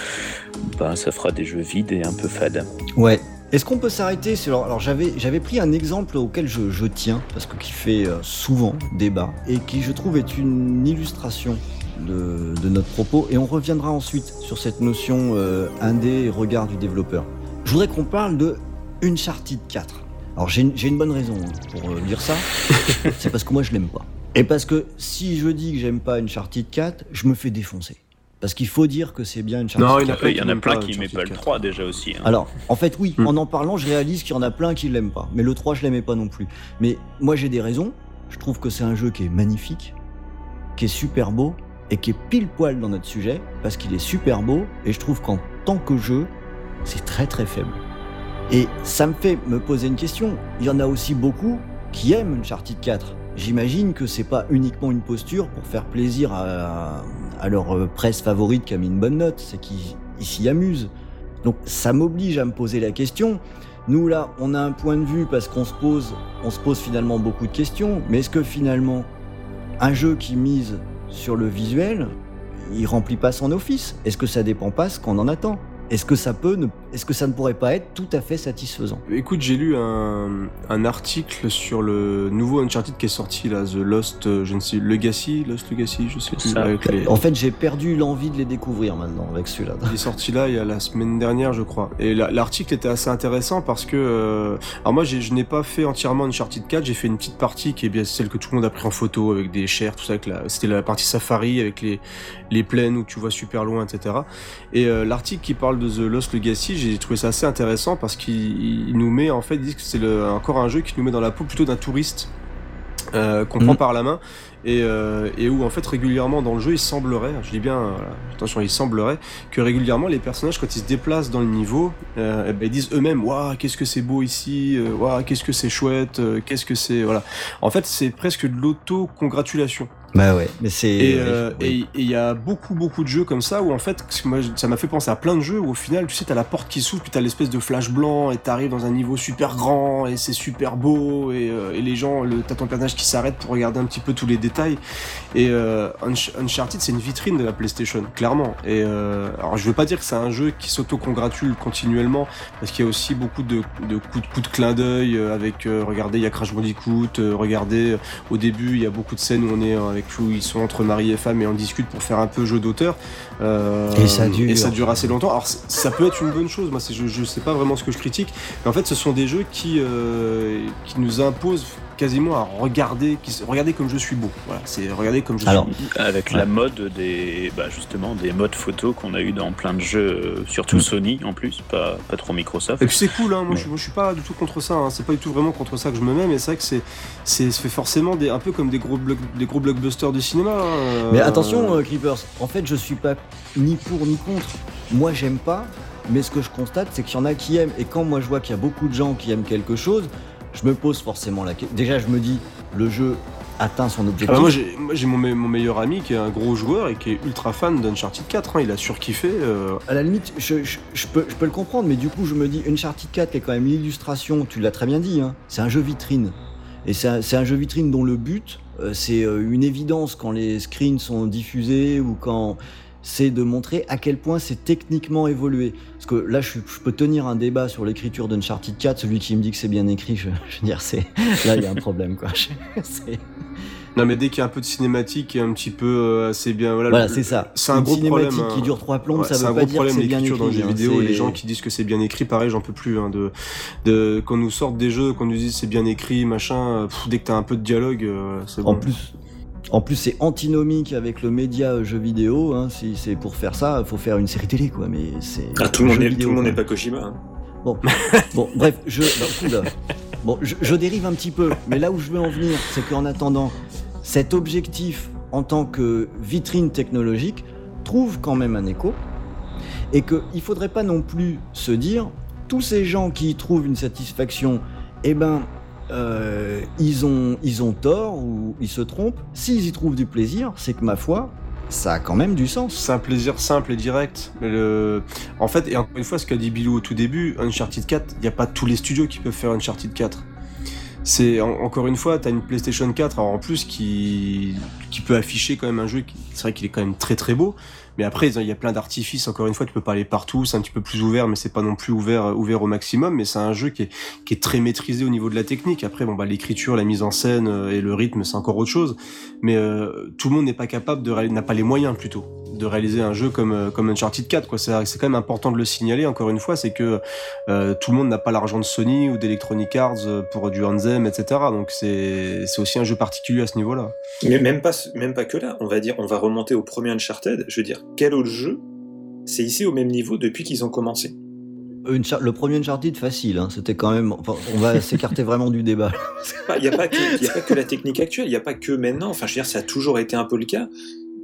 bah, ça fera des jeux vides et un peu fades. Ouais. Est-ce qu'on peut s'arrêter. Alors j'avais, j'avais pris un exemple auquel je, tiens, parce que qui fait euh, souvent débat, et qui je trouve est une illustration de, de notre propos, et on reviendra ensuite sur cette notion euh, indé et regard du développeur. Je voudrais qu'on parle de Uncharted 4. Alors j'ai une, une bonne raison pour euh, dire ça, <laughs> c'est parce que moi je l'aime pas. Et parce que si je dis que j'aime pas Uncharted 4, je me fais défoncer. Parce qu'il faut dire que c'est bien Uncharted Non, 4. il y en a Après, il y en a plein qui n'aimaient Uncharted pas le 4. 3 déjà aussi. hein. Alors, en fait, oui, Hmm. en en parlant, je réalise qu'il y en a plein qui l'aiment pas. Mais le 3, je l'aimais pas non plus. Mais moi, j'ai des raisons. Je trouve que c'est un jeu qui est magnifique, qui est super beau et qui est pile poil dans notre sujet parce qu'il est super beau. Et je trouve qu'en tant que jeu, c'est très très faible. Et ça me fait me poser une question. Il y en a aussi beaucoup qui aiment Uncharted 4. J'imagine que c'est pas uniquement une posture pour faire plaisir à, leur euh, presse favorite qui a mis une bonne note, c'est qu'ils ils s'y amusent. Donc ça m'oblige à me poser la question. Nous là, on a un point de vue parce qu'on se pose, finalement beaucoup de questions. Mais est-ce que finalement, un jeu qui mise sur le visuel, il remplit pas son office? Est-ce que ça dépend pas ce qu'on en attend? Est-ce que ça peut, ne... est-ce que ça ne pourrait pas être tout à fait satisfaisant? Écoute, j'ai lu un, un article sur le nouveau Uncharted qui est sorti là, The Lost, euh, je ne sais, Legacy, Lost Legacy, je sais plus. ça. avec les- En fait, j'ai perdu l'envie de les découvrir maintenant avec celui-là. Il est sorti là il y a la semaine dernière, je crois. Et la- l'article était assez intéressant parce que, euh, alors moi, je n'ai pas fait entièrement Uncharted 4. J'ai fait une petite partie qui est bien celle que tout le monde a pris en photo avec des chairs, tout ça. C'était la partie safari avec les les plaines où tu vois super loin, etc. Et euh, l'article qui parle de The Lost Legacy, j'ai trouvé ça assez intéressant parce qu'il il nous met en fait, ils disent que c'est le- encore un jeu qui nous met dans la peau plutôt d'un touriste euh, qu'on Mhm. prend par la main et, euh, et où en fait régulièrement dans le jeu il semblerait, je dis bien euh, voilà, attention il semblerait que régulièrement les personnages quand ils se déplacent dans le niveau, euh, eh ben, ils disent eux-mêmes waouh qu'est-ce que c'est beau ici, waouh qu'est-ce que c'est chouette, qu'est-ce que c'est voilà. En fait c'est presque de l'auto-congratulation. Bah ouais, mais c'est. Et euh, oui. il y a beaucoup beaucoup de jeux comme ça où en fait moi, ça m'a fait penser à plein de jeux où au final tu sais t'as la porte qui s'ouvre puis t'as l'espèce de flash blanc et t'arrives dans un niveau super grand et c'est super beau et, euh, et les gens le t'as ton personnage qui s'arrête pour regarder un petit peu tous les détails et euh, Unch- Uncharted c'est une vitrine de la PlayStation clairement et euh, alors je veux pas dire que c'est un jeu qui s'auto-congratule continuellement parce qu'il y a aussi beaucoup de, de coups de coups de clin d'œil euh, avec euh, regardez il y a Crash Bandicoot euh, regardez au début, il y a beaucoup de scènes où on est avec où ils sont entre mari et femme et on discute pour faire un peu jeu d'auteur. Euh, Et ça dure. Et ça dure assez longtemps. Alors ça peut être une bonne chose. Moi, je, je sais pas vraiment ce que je critique, mais en fait, ce sont des jeux qui euh, qui nous imposent quasiment à regarder, regarder comme je suis beau. Voilà, c'est regarder comme je Alors, suis. Avec la mode des, bah justement, des modes photo qu'on a eu dans plein de jeux, euh, surtout Mm. Sony en plus, pas, pas trop Microsoft. Et puis c'est cool, hein. moi, Mais- je, moi je suis pas du tout contre ça, hein. c'est pas du tout vraiment contre ça que je me mets, mais c'est vrai que c'est, c'est, ça fait forcément des, un peu comme des gros, block- des gros blockbusters de cinéma. hein. Mais Euh, attention, euh, Creepers, en fait, je suis pas ni pour ni contre. Moi, j'aime pas, mais ce que je constate, c'est qu'il y en a qui aiment. Et quand moi, je vois qu'il y a beaucoup de gens qui aiment quelque chose, je me pose forcément la question. Déjà, je me dis, le jeu atteint son Ah objectif. bah moi j'ai, moi, j'ai mon, me- mon meilleur ami qui est un gros joueur et qui est ultra fan d'Uncharted 4, hein. il a surkiffé. euh, À la limite, je, je- je peux, je peux le comprendre, mais du coup, je me dis, Uncharted 4 est quand même l'illustration, tu l'as très bien dit, hein, c'est un jeu vitrine. Et c'est un, un jeu vitrine dont le but, euh, c'est euh, une évidence quand les screens sont diffusés ou quand c'est de montrer à quel point c'est techniquement évolué. Parce que là, je, je peux tenir un débat sur l'écriture d'Uncharted 4, celui qui me dit que c'est bien écrit, je, je veux dire, c'est là, il y a un problème, quoi. <laughs> Non mais dès qu'il y a un peu de cinématique et un petit peu euh, assez bien... Voilà, c'est ça. c'est un Une gros cinématique problème, hein. qui dure trois plombes, Ouais, ça un pas gros dire que problème c'est bien l'écriture écrit. dans les jeux hein, vidéo les gens qui disent que c'est bien écrit, pareil, j'en peux plus. Hein, de, de, quand nous sortent des jeux, qu'on nous dit c'est bien écrit, machin, euh, pff, dès que t'as un peu de dialogue, euh, c'est bon. En plus, en plus c'est antinomique avec le média euh, jeu vidéo. Hein. Si c'est pour faire ça, il faut faire une série télé, quoi. Mais c'est Ah, tout le monde n'est pas Kojima. hein. Bon, <laughs> bon, bref, je, bon, je, je dérive un petit peu, mais là où je veux en venir, c'est qu'en attendant, cet objectif en tant que vitrine technologique trouve quand même un écho, et qu'il faudrait pas non plus se dire, tous ces gens qui y trouvent une satisfaction, eh ben, euh, ils, ont, ils ont tort ou ils se trompent. S'ils y trouvent du plaisir, c'est que ma foi, ça a quand même du sens. C'est un plaisir simple et direct. Le... En fait, et encore une fois, ce qu'a dit Bilou au tout début, Uncharted 4, il n'y a pas tous les studios qui peuvent faire Uncharted 4. C'est en- encore une fois, t'as une PlayStation 4 alors en plus qui qui peut afficher quand même un jeu. C'est vrai qu'il est quand même très très beau. Mais après, il y a plein d'artifices. Encore une fois, tu peux pas aller partout. C'est un petit peu plus ouvert, mais c'est pas non plus ouvert ouvert au maximum. Mais c'est un jeu qui est qui est très maîtrisé au niveau de la technique. Après, bon bah l'écriture, la mise en scène euh, et le rythme, c'est encore autre chose. Mais euh, tout le monde n'est pas capable de n'a pas les moyens plutôt de réaliser un jeu comme euh, comme Uncharted 4. Quoi, c'est quand même important de le signaler. Encore une fois, c'est que euh, tout le monde n'a pas l'argent de Sony ou d'Electronic Arts euh, pour du Anthem, etc. Donc c'est c'est aussi un jeu particulier à ce niveau-là. Mais même pas, même pas que là. On va dire, on va remonter au premier Uncharted. Je veux dire, quel autre jeu c'est ici au même niveau depuis qu'ils ont commencé Une le premier Uncharted, facile, hein, c'était quand même. enfin, on va <laughs> s'écarter vraiment du débat. Il n'y a, pas que- y a pas que la technique actuelle, il n'y a pas que maintenant. Enfin, je veux dire, ça a toujours été un peu le cas.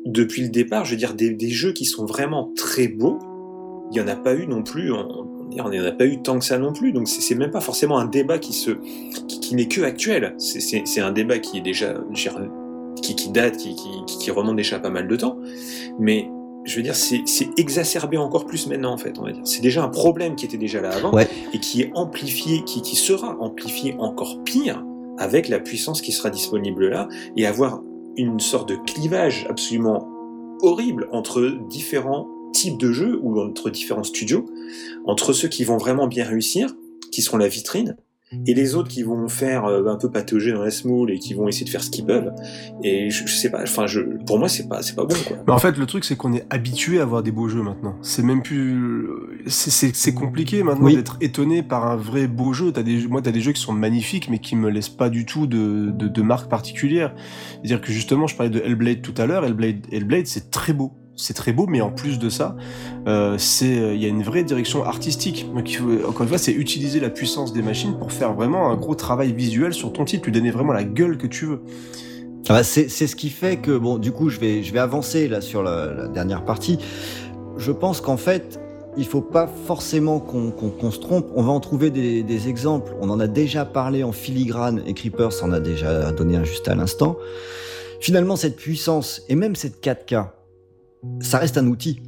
Depuis le départ, je veux dire, des, des jeux qui sont vraiment très beaux, il n'y en a pas eu non plus. On on n'y en a pas eu tant que ça non plus. Donc, c'est même pas forcément un débat qui, se, qui, qui n'est que actuel. C'est- un débat qui est déjà. dire, qui, qui date, qui, qui, qui remonte déjà pas mal de temps. Mais. Je veux dire, c'est exacerbé encore plus maintenant, en fait, on va dire. C'est déjà un problème qui était déjà là avant, Ouais. et qui est amplifié, qui, qui sera amplifié encore pire avec la puissance qui sera disponible là, et avoir une sorte de clivage absolument horrible entre différents types de jeux ou entre différents studios, entre ceux qui vont vraiment bien réussir, qui seront la vitrine, et les autres qui vont faire euh, un peu patauger dans la smoule et qui vont essayer de faire ce qu'ils peuvent. Et je, je sais pas, enfin, je, pour moi, c'est pas, c'est pas bon, quoi. Mais en fait, le truc, c'est qu'on est habitué à voir des beaux jeux maintenant. C'est même plus, c'est- c'est c'est compliqué maintenant Oui. d'être étonné par un vrai beau jeu. T'as des, moi, t'as des jeux qui sont magnifiques, mais qui me laissent pas du tout de, de, de marque particulière. C'est-à-dire que justement, je parlais de Hellblade tout à l'heure. Hellblade, Hellblade, c'est très beau. C'est très beau, mais en plus de ça, euh, c'est, il y a une vraie direction artistique. Encore une fois, c'est utiliser la puissance des machines pour faire vraiment un gros travail visuel sur ton titre, lui donner vraiment la gueule que tu veux. Ah bah, c'est ce qui fait que, bon, du coup, je vais, je vais avancer là sur la, dernière partie. Je pense qu'en fait, il faut pas forcément qu'on se trompe. On va en trouver des, des exemples. On en a déjà parlé en filigrane et Creepers en a déjà donné un juste à l'instant. Finalement, cette puissance et même cette 4K, ça reste un outil.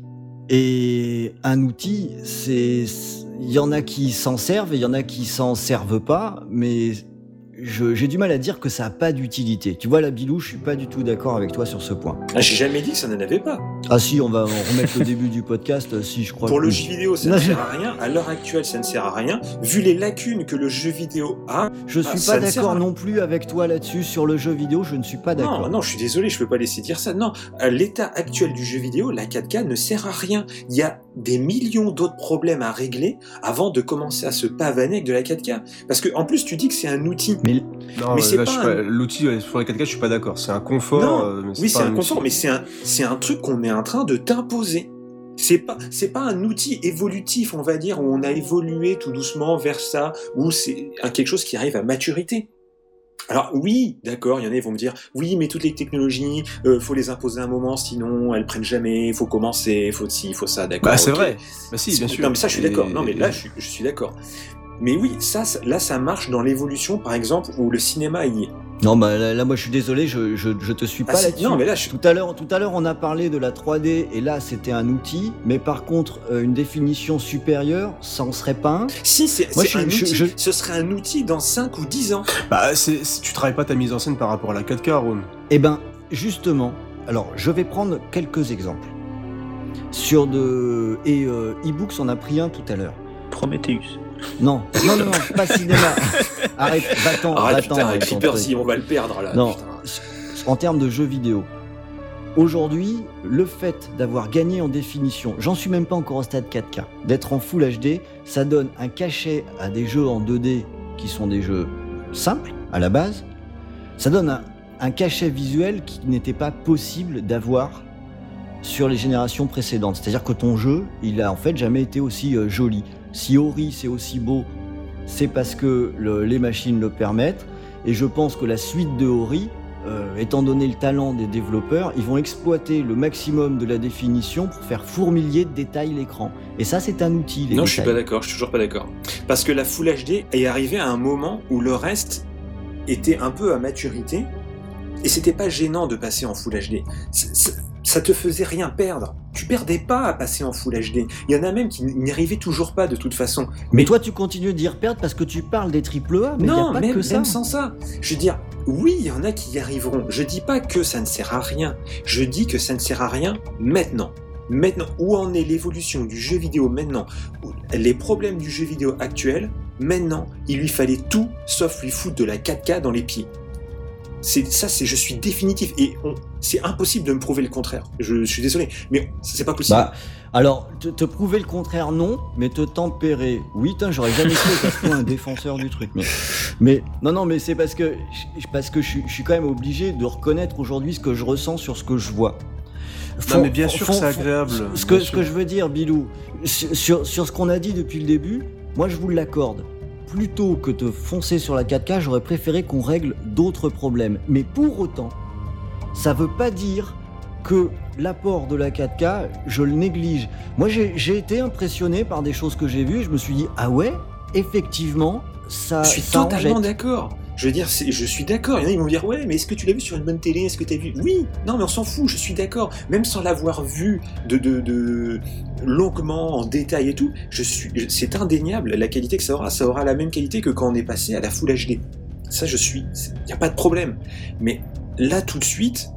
Et un outil, c'est, il y en a qui s'en servent et il y en a qui s'en servent pas, mais j'ai du mal à dire que ça a pas d'utilité. Tu vois, la Bilou, je suis pas du tout d'accord avec toi sur ce point. Ah, J'ai jamais dit que ça n'en avait pas. Ah si, on va remettre le début du podcast, si je crois. Pour que le jeu vidéo, ça ne sert à rien. À l'heure actuelle, ça ne sert à rien. Vu les lacunes que le jeu vidéo a, Je suis Ah, ça pas d'accord non plus avec toi là-dessus sur le jeu vidéo. Je ne suis pas d'accord. Non, non, je suis désolé, je peux pas laisser dire ça. Non, l'état actuel du jeu vidéo, la 4K ne sert à rien. Il y a des millions d'autres problèmes à régler avant de commencer à se pavaner avec de la 4K. Parce que en plus, tu dis que c'est un outil. Mais Non, Mais euh, c'est pas suis un- pas- l'outil ouais, sur la 4K, je suis pas d'accord. C'est un confort. Non, euh, mais oui, c'est pas un confort, mais c'est un, c'est un truc qu'on est en train de t'imposer. C'est pas, c'est pas un outil évolutif, on va dire, où on a évolué tout doucement vers ça, où c'est quelque chose qui arrive à maturité. Alors oui, d'accord, il y en a qui vont me dire, oui, mais toutes les technologies, euh, faut les imposer à un moment, sinon elles prennent jamais, faut commencer, faut ci, faut ça, d'accord. Bah, c'est vrai. Bah, si, bien sûr. Non, mais ça, je suis d'accord. Non, mais là, je suis, je suis d'accord. Mais oui, ça, là, ça marche dans l'évolution, par exemple, où le cinéma y est. non, bah là, là, moi, je suis désolé, je, je, je te suis Ah, pas là-dessus. non, mais là, je suis... Tout à l'heure, tout à l'heure, on a parlé de la 3D et là, c'était un outil. Mais par contre, euh, une définition supérieure, ça en serait pas un? Si, c'est Moi, c'est je- un je- outil. je- Ce serait un outil dans 5 ou 10 ans. Bah, c'est, tu travailles pas ta mise en scène par rapport à la 4K, Ron. Eh ben, justement, alors je vais prendre quelques exemples. Sur de. Et euh, e-books, on a pris un tout à l'heure. Prometheus. Non, non, non, non, pas cinéma. Arrête, va-t'en, va-t'en. putain, on va le perdre là. Non, putain. en termes de jeux vidéo. Aujourd'hui, le fait d'avoir gagné en définition, j'en suis même pas encore au stade 4K, d'être en Full HD, ça donne un cachet à des jeux en 2D qui sont des jeux simples à la base. Ça donne un, un cachet visuel qui n'était pas possible d'avoir sur les générations précédentes. C'est-à-dire que ton jeu, il a en fait jamais été aussi euh, joli. Si Ori c'est aussi beau, c'est parce que le- les machines le permettent. Et je pense que la suite de Ori, euh, étant donné le talent des développeurs, ils vont exploiter le maximum de la définition pour faire fourmiller de détails l'écran. Et ça, c'est un outil. Les Non, je suis pas détails. d'accord, je suis toujours pas d'accord. Parce que la Full HD est arrivée à un moment où le reste était un peu à maturité et c'était pas gênant de passer en Full HD. C- c- Ça te faisait rien perdre. Tu perdais pas à passer en Full HD. Il y en a même qui n'y arrivaient toujours pas de toute façon. Mais toi, tu continues de dire perdre parce que tu parles des triple A, mais il n'y a non, pas même, que ça. même sans ça. Je veux dire, oui, il y en a qui y arriveront. Je dis pas que ça ne sert à rien. Je dis que ça ne sert à rien maintenant. Maintenant, où en est l'évolution du jeu vidéo maintenant? Les problèmes du jeu vidéo actuel, maintenant, il lui fallait tout sauf lui foutre de la 4K dans les pieds. C'est ça, c'est je suis définitif et c'est impossible de me prouver le contraire. Je, je suis désolé, mais c'est pas possible. Bah, alors, te, te prouver le contraire, non, mais te tempérer, oui, j'aurais jamais cru être un défenseur du truc. Mais, mais non, non, mais c'est parce que, je- parce que je, suis- je suis quand même obligé de reconnaître aujourd'hui ce que je ressens sur ce que je vois. Non, mais bien sûr que c'est agréable, Ce que, ce que je veux dire, Bilou, sur, sur ce qu'on a dit depuis le début, moi je vous l'accorde. Plutôt que de foncer sur la 4K, j'aurais préféré qu'on règle d'autres problèmes. Mais pour autant, ça veut pas dire que l'apport de la 4K, je le néglige. Moi, j'ai été impressionné par des choses que j'ai vues. Je me suis dit, ah ouais, effectivement, ça. Je suis ça totalement d'accord. Je veux dire, je suis d'accord. Il y en a, ils vont dire, ouais, mais est-ce que tu l'as vu sur une bonne télé? Est-ce que tu as vu? Oui, non, mais on s'en fout, je suis d'accord. Même sans l'avoir vu de, longuement, en détail et tout, c'est indéniable la qualité que ça aura. Ça aura la même qualité que quand on est passé à la Full HD. Ça, je suis. Il n'y a pas de problème. Mais là, tout de suite,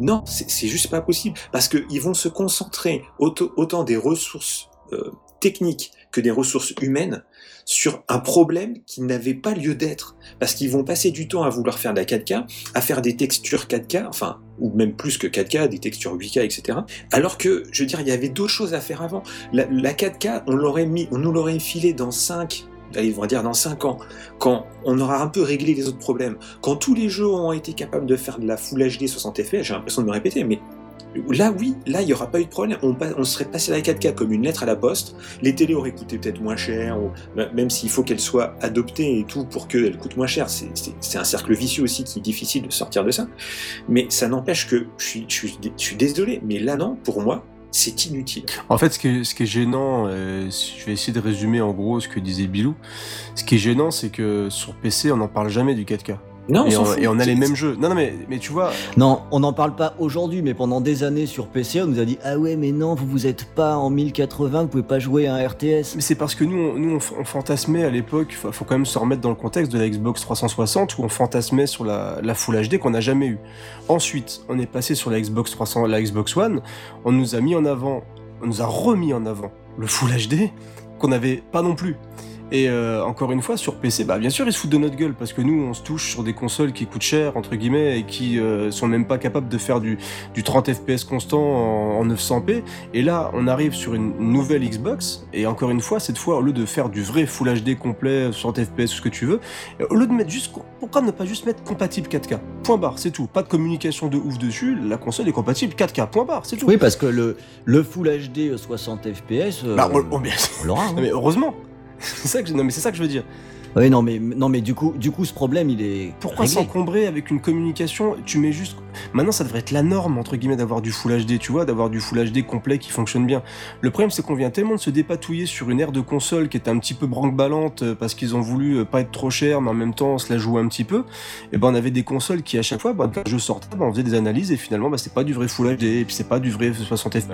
non, c'est juste pas possible. Parce qu'ils vont se concentrer autant des ressources euh, techniques que des ressources humaines sur un problème qui n'avait pas lieu d'être. Parce qu'ils vont passer du temps à vouloir faire de la 4K, à faire des textures 4K, enfin, ou même plus que 4K, des textures 8K, etc. Alors que, je veux dire, il y avait d'autres choses à faire avant. La, la 4K, on l'aurait mis, on nous l'aurait filé dans 5, allez, on va dire dans 5 ans, quand on aura un peu réglé les autres problèmes. Quand tous les jeux ont été capables de faire de la Full HD 60 fps, j'ai l'impression de me répéter, mais Là, oui, là, il n'y aura pas eu de problème. On, on serait passé à la 4K comme une lettre à la poste. Les télés auraient coûté peut-être moins cher, même s'il faut qu'elles soient adoptées et tout pour qu'elles coûtent moins cher. C'est- un cercle vicieux aussi qui est difficile de sortir de ça. Mais ça n'empêche que je suis, désolé, mais là, non, pour moi, c'est inutile. En fait, ce qui est, gênant, euh, je vais essayer de résumer en gros ce que disait Bilou. Ce qui est gênant, c'est que sur PC, on n'en parle jamais du 4K. Non, et, on, fout. et on a les mêmes jeux. Non, non, mais, mais tu vois, Non, on n'en parle pas aujourd'hui, mais pendant des années sur PC, on nous a dit Ah ouais, mais non, vous vous êtes pas en 1080, vous pouvez pas jouer à un RTS. Mais c'est parce que nous, on, nous, on fantasmait à l'époque, faut, faut quand même se remettre dans le contexte de la Xbox 360 où on fantasmait sur la, la Full HD qu'on n'a jamais eu. Ensuite, on est passé sur la Xbox 300, la Xbox One, on nous a mis en avant, on nous a remis en avant le Full HD qu'on n'avait pas non plus. Et euh, encore une fois, sur PC, bah bien sûr, ils se foutent de notre gueule parce que nous, on se touche sur des consoles qui coûtent cher, entre guillemets, et qui euh, sont même pas capables de faire du, du 30 FPS constant en, en 900p. Et là, on arrive sur une nouvelle Xbox, et encore une fois, cette fois, au lieu de faire du vrai Full HD complet, 60 FPS, ce que tu veux, au lieu de mettre juste. Pourquoi ne pas juste mettre compatible 4K Point barre, c'est tout. Pas de communication de ouf dessus, la console est compatible 4K, point barre, c'est tout. Oui, parce que le, le Full HD 60 FPS, euh, Bah, on, on- on l'aura. hein. <laughs> mais heureusement c'est ça que je, non mais c'est ça que je veux dire. Oui, non, mais, non, mais du coup, du coup, ce problème, il est. Pourquoi s'encombrer avec une communication? Tu mets juste. Maintenant, ça devrait être la norme entre guillemets d'avoir du Full HD, tu vois, d'avoir du Full HD complet qui fonctionne bien. Le problème, c'est qu'on vient tellement de se dépatouiller sur une ère de console qui était un petit peu branque-ballante euh, parce qu'ils ont voulu euh, pas être trop cher, mais en même temps se la jouer un petit peu. Et ben, on avait des consoles qui à chaque fois, bah, quand le jeu sortait, bah, on faisait des analyses et finalement, bah, c'est pas du vrai Full HD et puis c'est pas du vrai 60 FPS.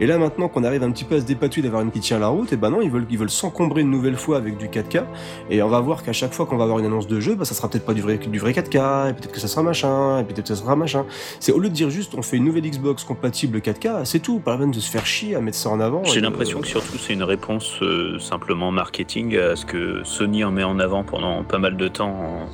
Et là maintenant qu'on arrive un petit peu à se dépatouiller d'avoir une qui tient la route, et ben non, ils veulent, ils veulent s'encombrer une nouvelle fois avec du 4K. Et on va voir qu'à chaque fois qu'on va avoir une annonce de jeu, bah ça sera peut-être pas du vrai, du vrai 4K, et peut-être que ça sera machin, et peut-être que ça sera machin. C'est au lieu de dire juste on fait une nouvelle Xbox compatible 4K, c'est tout, pas la peine de se faire chier à mettre ça en avant. J'ai l'impression que surtout c'est une réponse euh, simplement marketing à ce que Sony en met en avant pendant pas mal de temps, en-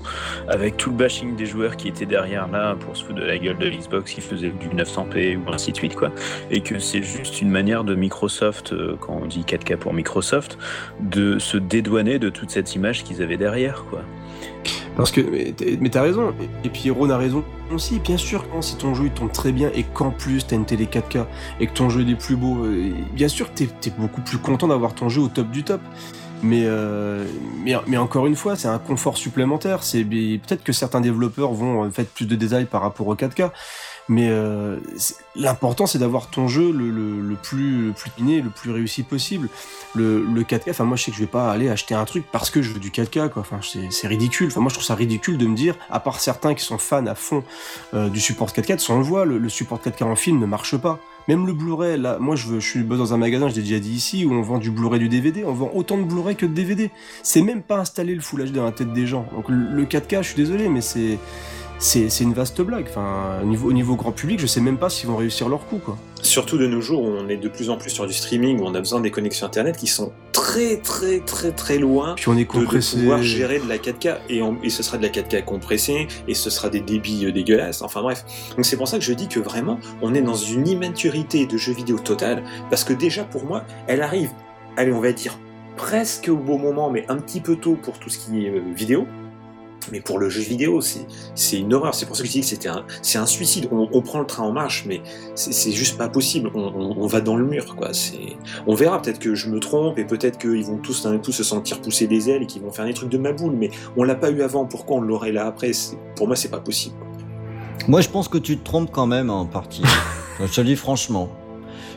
avec tout le bashing des joueurs qui étaient derrière là pour se foutre de la gueule de l'Xbox qui faisait du 900p ou ainsi de suite quoi, et que c'est juste une manière de Microsoft, euh, quand on dit 4K pour Microsoft, de se dédouaner de toute cette image qu'ils avaient derrière quoi. Parce que, mais t'as raison, et, puis Ron a raison aussi, bien sûr, quand si ton jeu il tourne très bien et qu'en plus t'as une télé 4K et que ton jeu est plus beau, euh, bien sûr t'es es beaucoup plus content d'avoir ton jeu au top du top. Mais, euh, mais, mais encore une fois, c'est un confort supplémentaire. C'est peut-être que certains développeurs vont faire plus de détails par rapport au 4K. Mais euh, l'important, c'est d'avoir ton jeu le, plus le le plus réussi possible. Le, le 4K, enfin moi je sais que je vais pas aller acheter un truc parce que je veux du 4K, quoi. C'est ridicule. Enfin moi je trouve ça ridicule de me dire, à part certains qui sont fans à fond euh, du support 4K, sans le voit, le, support 4K en film ne marche pas. Même le Blu-ray, là, moi je, veux, je suis dans un magasin, je l'ai déjà dit ici, où on vend du Blu-ray du DVD, on vend autant de Blu-ray que de DVD. C'est même pas installé le Full HD dans la tête des gens. Donc le 4K, je suis désolé, mais c'est c'est une vaste blague. Enfin, au niveau, au niveau grand public, je sais même pas s'ils vont réussir leur coup, quoi. Surtout de nos jours où on est de plus en plus sur du streaming, où on a besoin des connexions internet qui sont très très très très loin Puis on est de, de compressé. pouvoir gérer de la 4K et, et ce sera de la 4K compressée et ce sera des débits euh, dégueulasses. Enfin bref, donc c'est pour ça que je dis que vraiment on est dans une immaturité de jeux vidéo totale parce que déjà pour moi elle arrive, allez on va dire presque au bon moment mais un petit peu tôt pour tout ce qui est euh, vidéo. Mais pour le jeu vidéo, c'est une horreur. C'est pour ça que je dis que c'était un, c'est un suicide. On, on prend le train en marche, mais c'est juste pas possible. On, on- on va dans le mur, quoi. On verra. Peut-être que je me trompe et peut-être qu'ils vont tous d'un coup se sentir pousser des ailes et qu'ils vont faire des trucs de ma boule. Mais on l'a pas eu avant. Pourquoi on l'aurait là après? Pour moi, c'est pas possible. Moi, je pense que tu te trompes quand même en partie. <laughs> je te le dis franchement.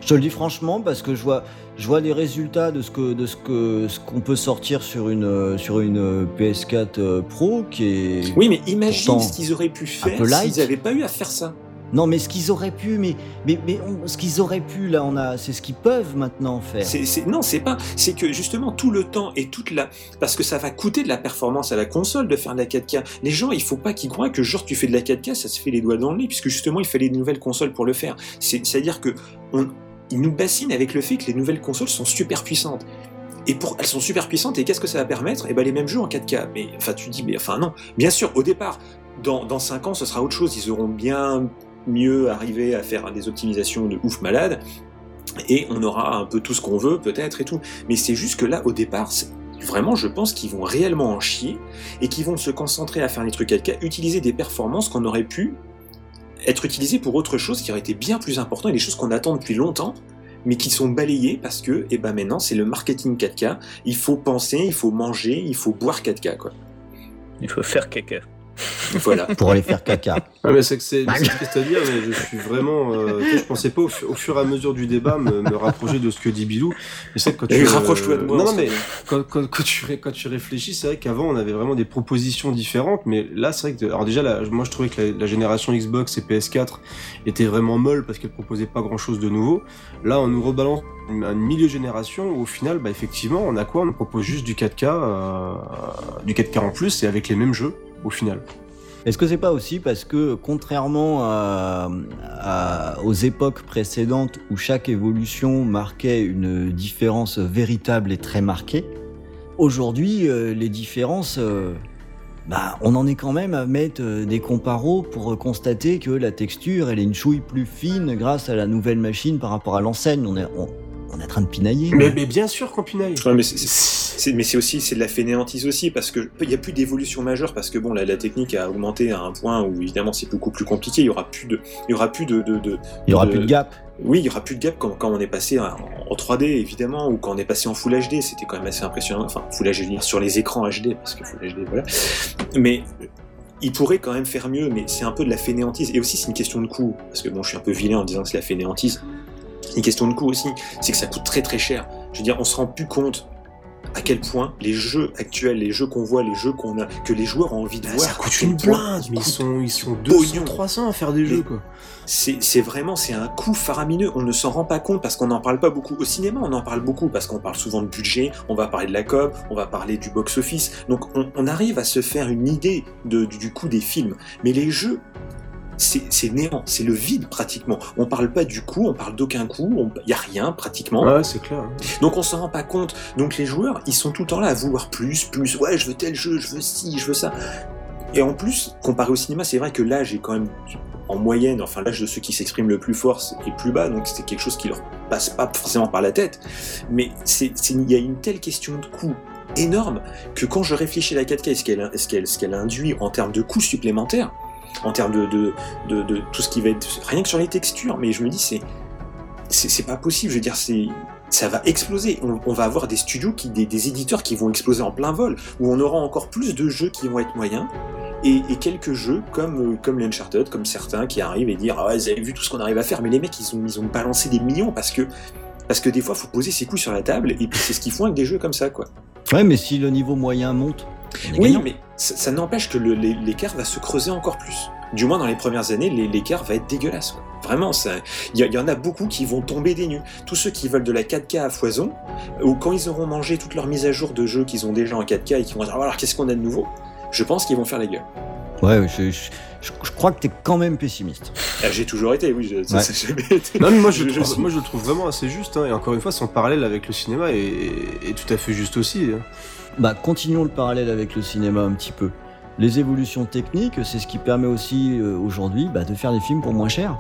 Je te le dis franchement parce que je vois, je vois les résultats de ce que, de ce que, ce qu'on peut sortir sur une, sur une euh, PS4 euh, Pro qui est. Oui, mais imagine ce qu'ils auraient pu faire s'ils n'avaient pas eu à faire ça. Non, mais ce qu'ils auraient pu, mais, mais, mais on- ce qu'ils auraient pu là, on a, c'est ce qu'ils peuvent maintenant faire. Non, c'est pas. C'est que justement tout le temps et toute la. Parce que ça va coûter de la performance à la console de faire de la 4K. Les gens, il faut pas qu'ils croient que genre tu fais de la 4K, ça se fait les doigts dans le nez, puisque justement il fallait de nouvelles consoles pour le faire. C'est, c'est-à-dire que on, ils nous bassinent avec le fait que les nouvelles consoles sont super puissantes. Et pour, elles sont super puissantes, et qu'est-ce que ça va permettre? Eh ben les mêmes jeux en 4K. Mais enfin, tu dis, mais enfin non. Bien sûr, au départ, dans, dans 5 ans, ce sera autre chose. Ils auront bien mieux arrivé à faire des optimisations de ouf malade et on aura un peu tout ce qu'on veut peut-être et tout. Mais c'est juste que là, au départ, vraiment, je pense qu'ils vont réellement en chier et qu'ils vont se concentrer à faire les trucs 4K, utiliser des performances qu'on aurait pu être utilisées pour autre chose qui aurait été bien plus important et des choses qu'on attend depuis longtemps mais qui sont balayées parce que, eh ben maintenant, c'est le marketing 4K. Il faut penser, il faut manger, il faut boire 4K, quoi. Il faut faire caca. Voilà. <laughs> Pour aller faire caca. Ah, mais c'est que c'est c'est triste à dire, mais je suis vraiment. euh, tu je pensais pas au, fu- au fur et à mesure du débat me, me rapprocher de ce que dit Bilou. Mais c'est que quand tu. Et rapproche-toi de moi, Non, mais quand, quand, quand tu, ré- quand tu réfléchis, c'est vrai qu'avant on avait vraiment des propositions différentes, mais là c'est vrai que. Alors déjà, là, moi je trouvais que la, la génération Xbox et PS4 était vraiment molle parce qu'elle proposait pas grand chose de nouveau. Là, on nous rebalance une milieu génération où au final, bah effectivement, on a quoi? On nous propose juste du 4K, euh, du 4K en plus et avec les mêmes jeux final. Est-ce que c'est pas aussi parce que, contrairement aux époques précédentes où chaque évolution marquait une différence véritable et très marquée, aujourd'hui, euh, les différences, euh, bah, on en est quand même à mettre euh, des comparos pour constater que la texture, elle est une chouille plus fine grâce à la nouvelle machine par rapport à l'enseigne. On est en train de pinailler. Mais, mais bien sûr qu'en pinaille. Ouais, mais c'est- C'est- mais c'est aussi c'est de la fainéantise aussi parce que il y a plus d'évolution majeure parce que bon la, la technique a augmenté à un point où évidemment c'est beaucoup plus compliqué. Il y aura plus de il y aura plus de, de, de- Il y aura de- plus de gap. oui il y aura plus de gap quand, quand on est passé en, en 3D évidemment ou quand on est passé en Full HD c'était quand même assez impressionnant. Enfin Full HD je veux dire, sur les écrans HD parce que Full HD voilà. Mais il pourrait quand même faire mieux mais c'est un peu de la fainéantise. Et aussi c'est une question de coût. Parce que bon je suis un peu vilain en disant que c'est la fainéantise une question de coût aussi c'est que ça coûte très très cher je veux dire on se rend plus compte à quel point les jeux actuels, les jeux qu'on voit, les jeux qu'on a, que les joueurs ont envie de voir, ça coûte une blinde, mais ils sont, ils sont pognon. 200, 300 à faire des jeux, quoi. C'est vraiment, c'est un coût faramineux. On ne s'en rend pas compte parce qu'on n'en parle pas beaucoup. Au cinéma, on en parle beaucoup parce qu'on parle souvent de budget, on va parler de la com, on va parler du box-office. Donc on, on arrive à se faire une idée de- du, du coût des films. Mais les jeux, c'est néant, c'est le vide pratiquement. On parle pas du coût, on parle d'aucun coût, il y a rien pratiquement. Ouais, c'est clair. hein. Donc on s'en rend pas compte. Donc les joueurs, ils sont tout le temps là à vouloir plus, plus. Ouais, je veux tel jeu, je veux ci, je veux ça. Et en plus, comparé au cinéma, c'est vrai que l'âge est quand même en moyenne, enfin l'âge de ceux qui s'expriment le plus fort est plus bas, donc c'est quelque chose qui leur passe pas forcément par la tête. Mais il y a une telle question de coût énorme que quand je réfléchis à la 4K et ce qu'elle, ce qu'elle, ce qu'elle induit en termes de coûts supplémentaires, en termes de, tout ce qui va être rien que sur les textures, mais je me dis c'est c'est, pas possible. Je veux dire ça va exploser. On, va avoir des studios qui, des, des éditeurs qui vont exploser en plein vol, où on aura encore plus de jeux qui vont être moyens et, quelques jeux comme, euh, comme l'Uncharted, comme certains qui arrivent et dire Ah vous avez vu tout ce qu'on arrive à faire, mais les mecs ils ont, ils ont balancé des millions parce que, parce que des fois faut poser ses couilles sur la table et puis c'est ce qu'ils font avec des jeux comme ça quoi. Ouais, mais si le niveau moyen monte, Oui, gagnant. mais ça, ça n'empêche que l'écart va se creuser encore plus. Du moins dans les premières années, l'é- l'écart va être dégueulasse. quoi. Vraiment, il y, en a beaucoup qui vont tomber des nues. Tous ceux qui veulent de la 4K à foison, ou quand ils auront mangé toutes leurs mises à jour de jeux qu'ils ont déjà en 4K et qui vont dire Ah, alors qu'est-ce qu'on a de nouveau, je pense qu'ils vont faire la gueule. Ouais, je, je- je- je crois que t'es quand même pessimiste. Ah, J'ai toujours été, oui, je- ça, Ouais. ça a jamais été. Non, mais moi je, Je- le je trouve, suis- moi je le trouve vraiment assez juste. hein, et encore une fois, son parallèle avec le cinéma est, est tout à fait juste aussi. hein. Bah, continuons le parallèle avec le cinéma un petit peu. Les évolutions techniques, c'est ce qui permet aussi euh, aujourd'hui bah, de faire des films pour moins cher.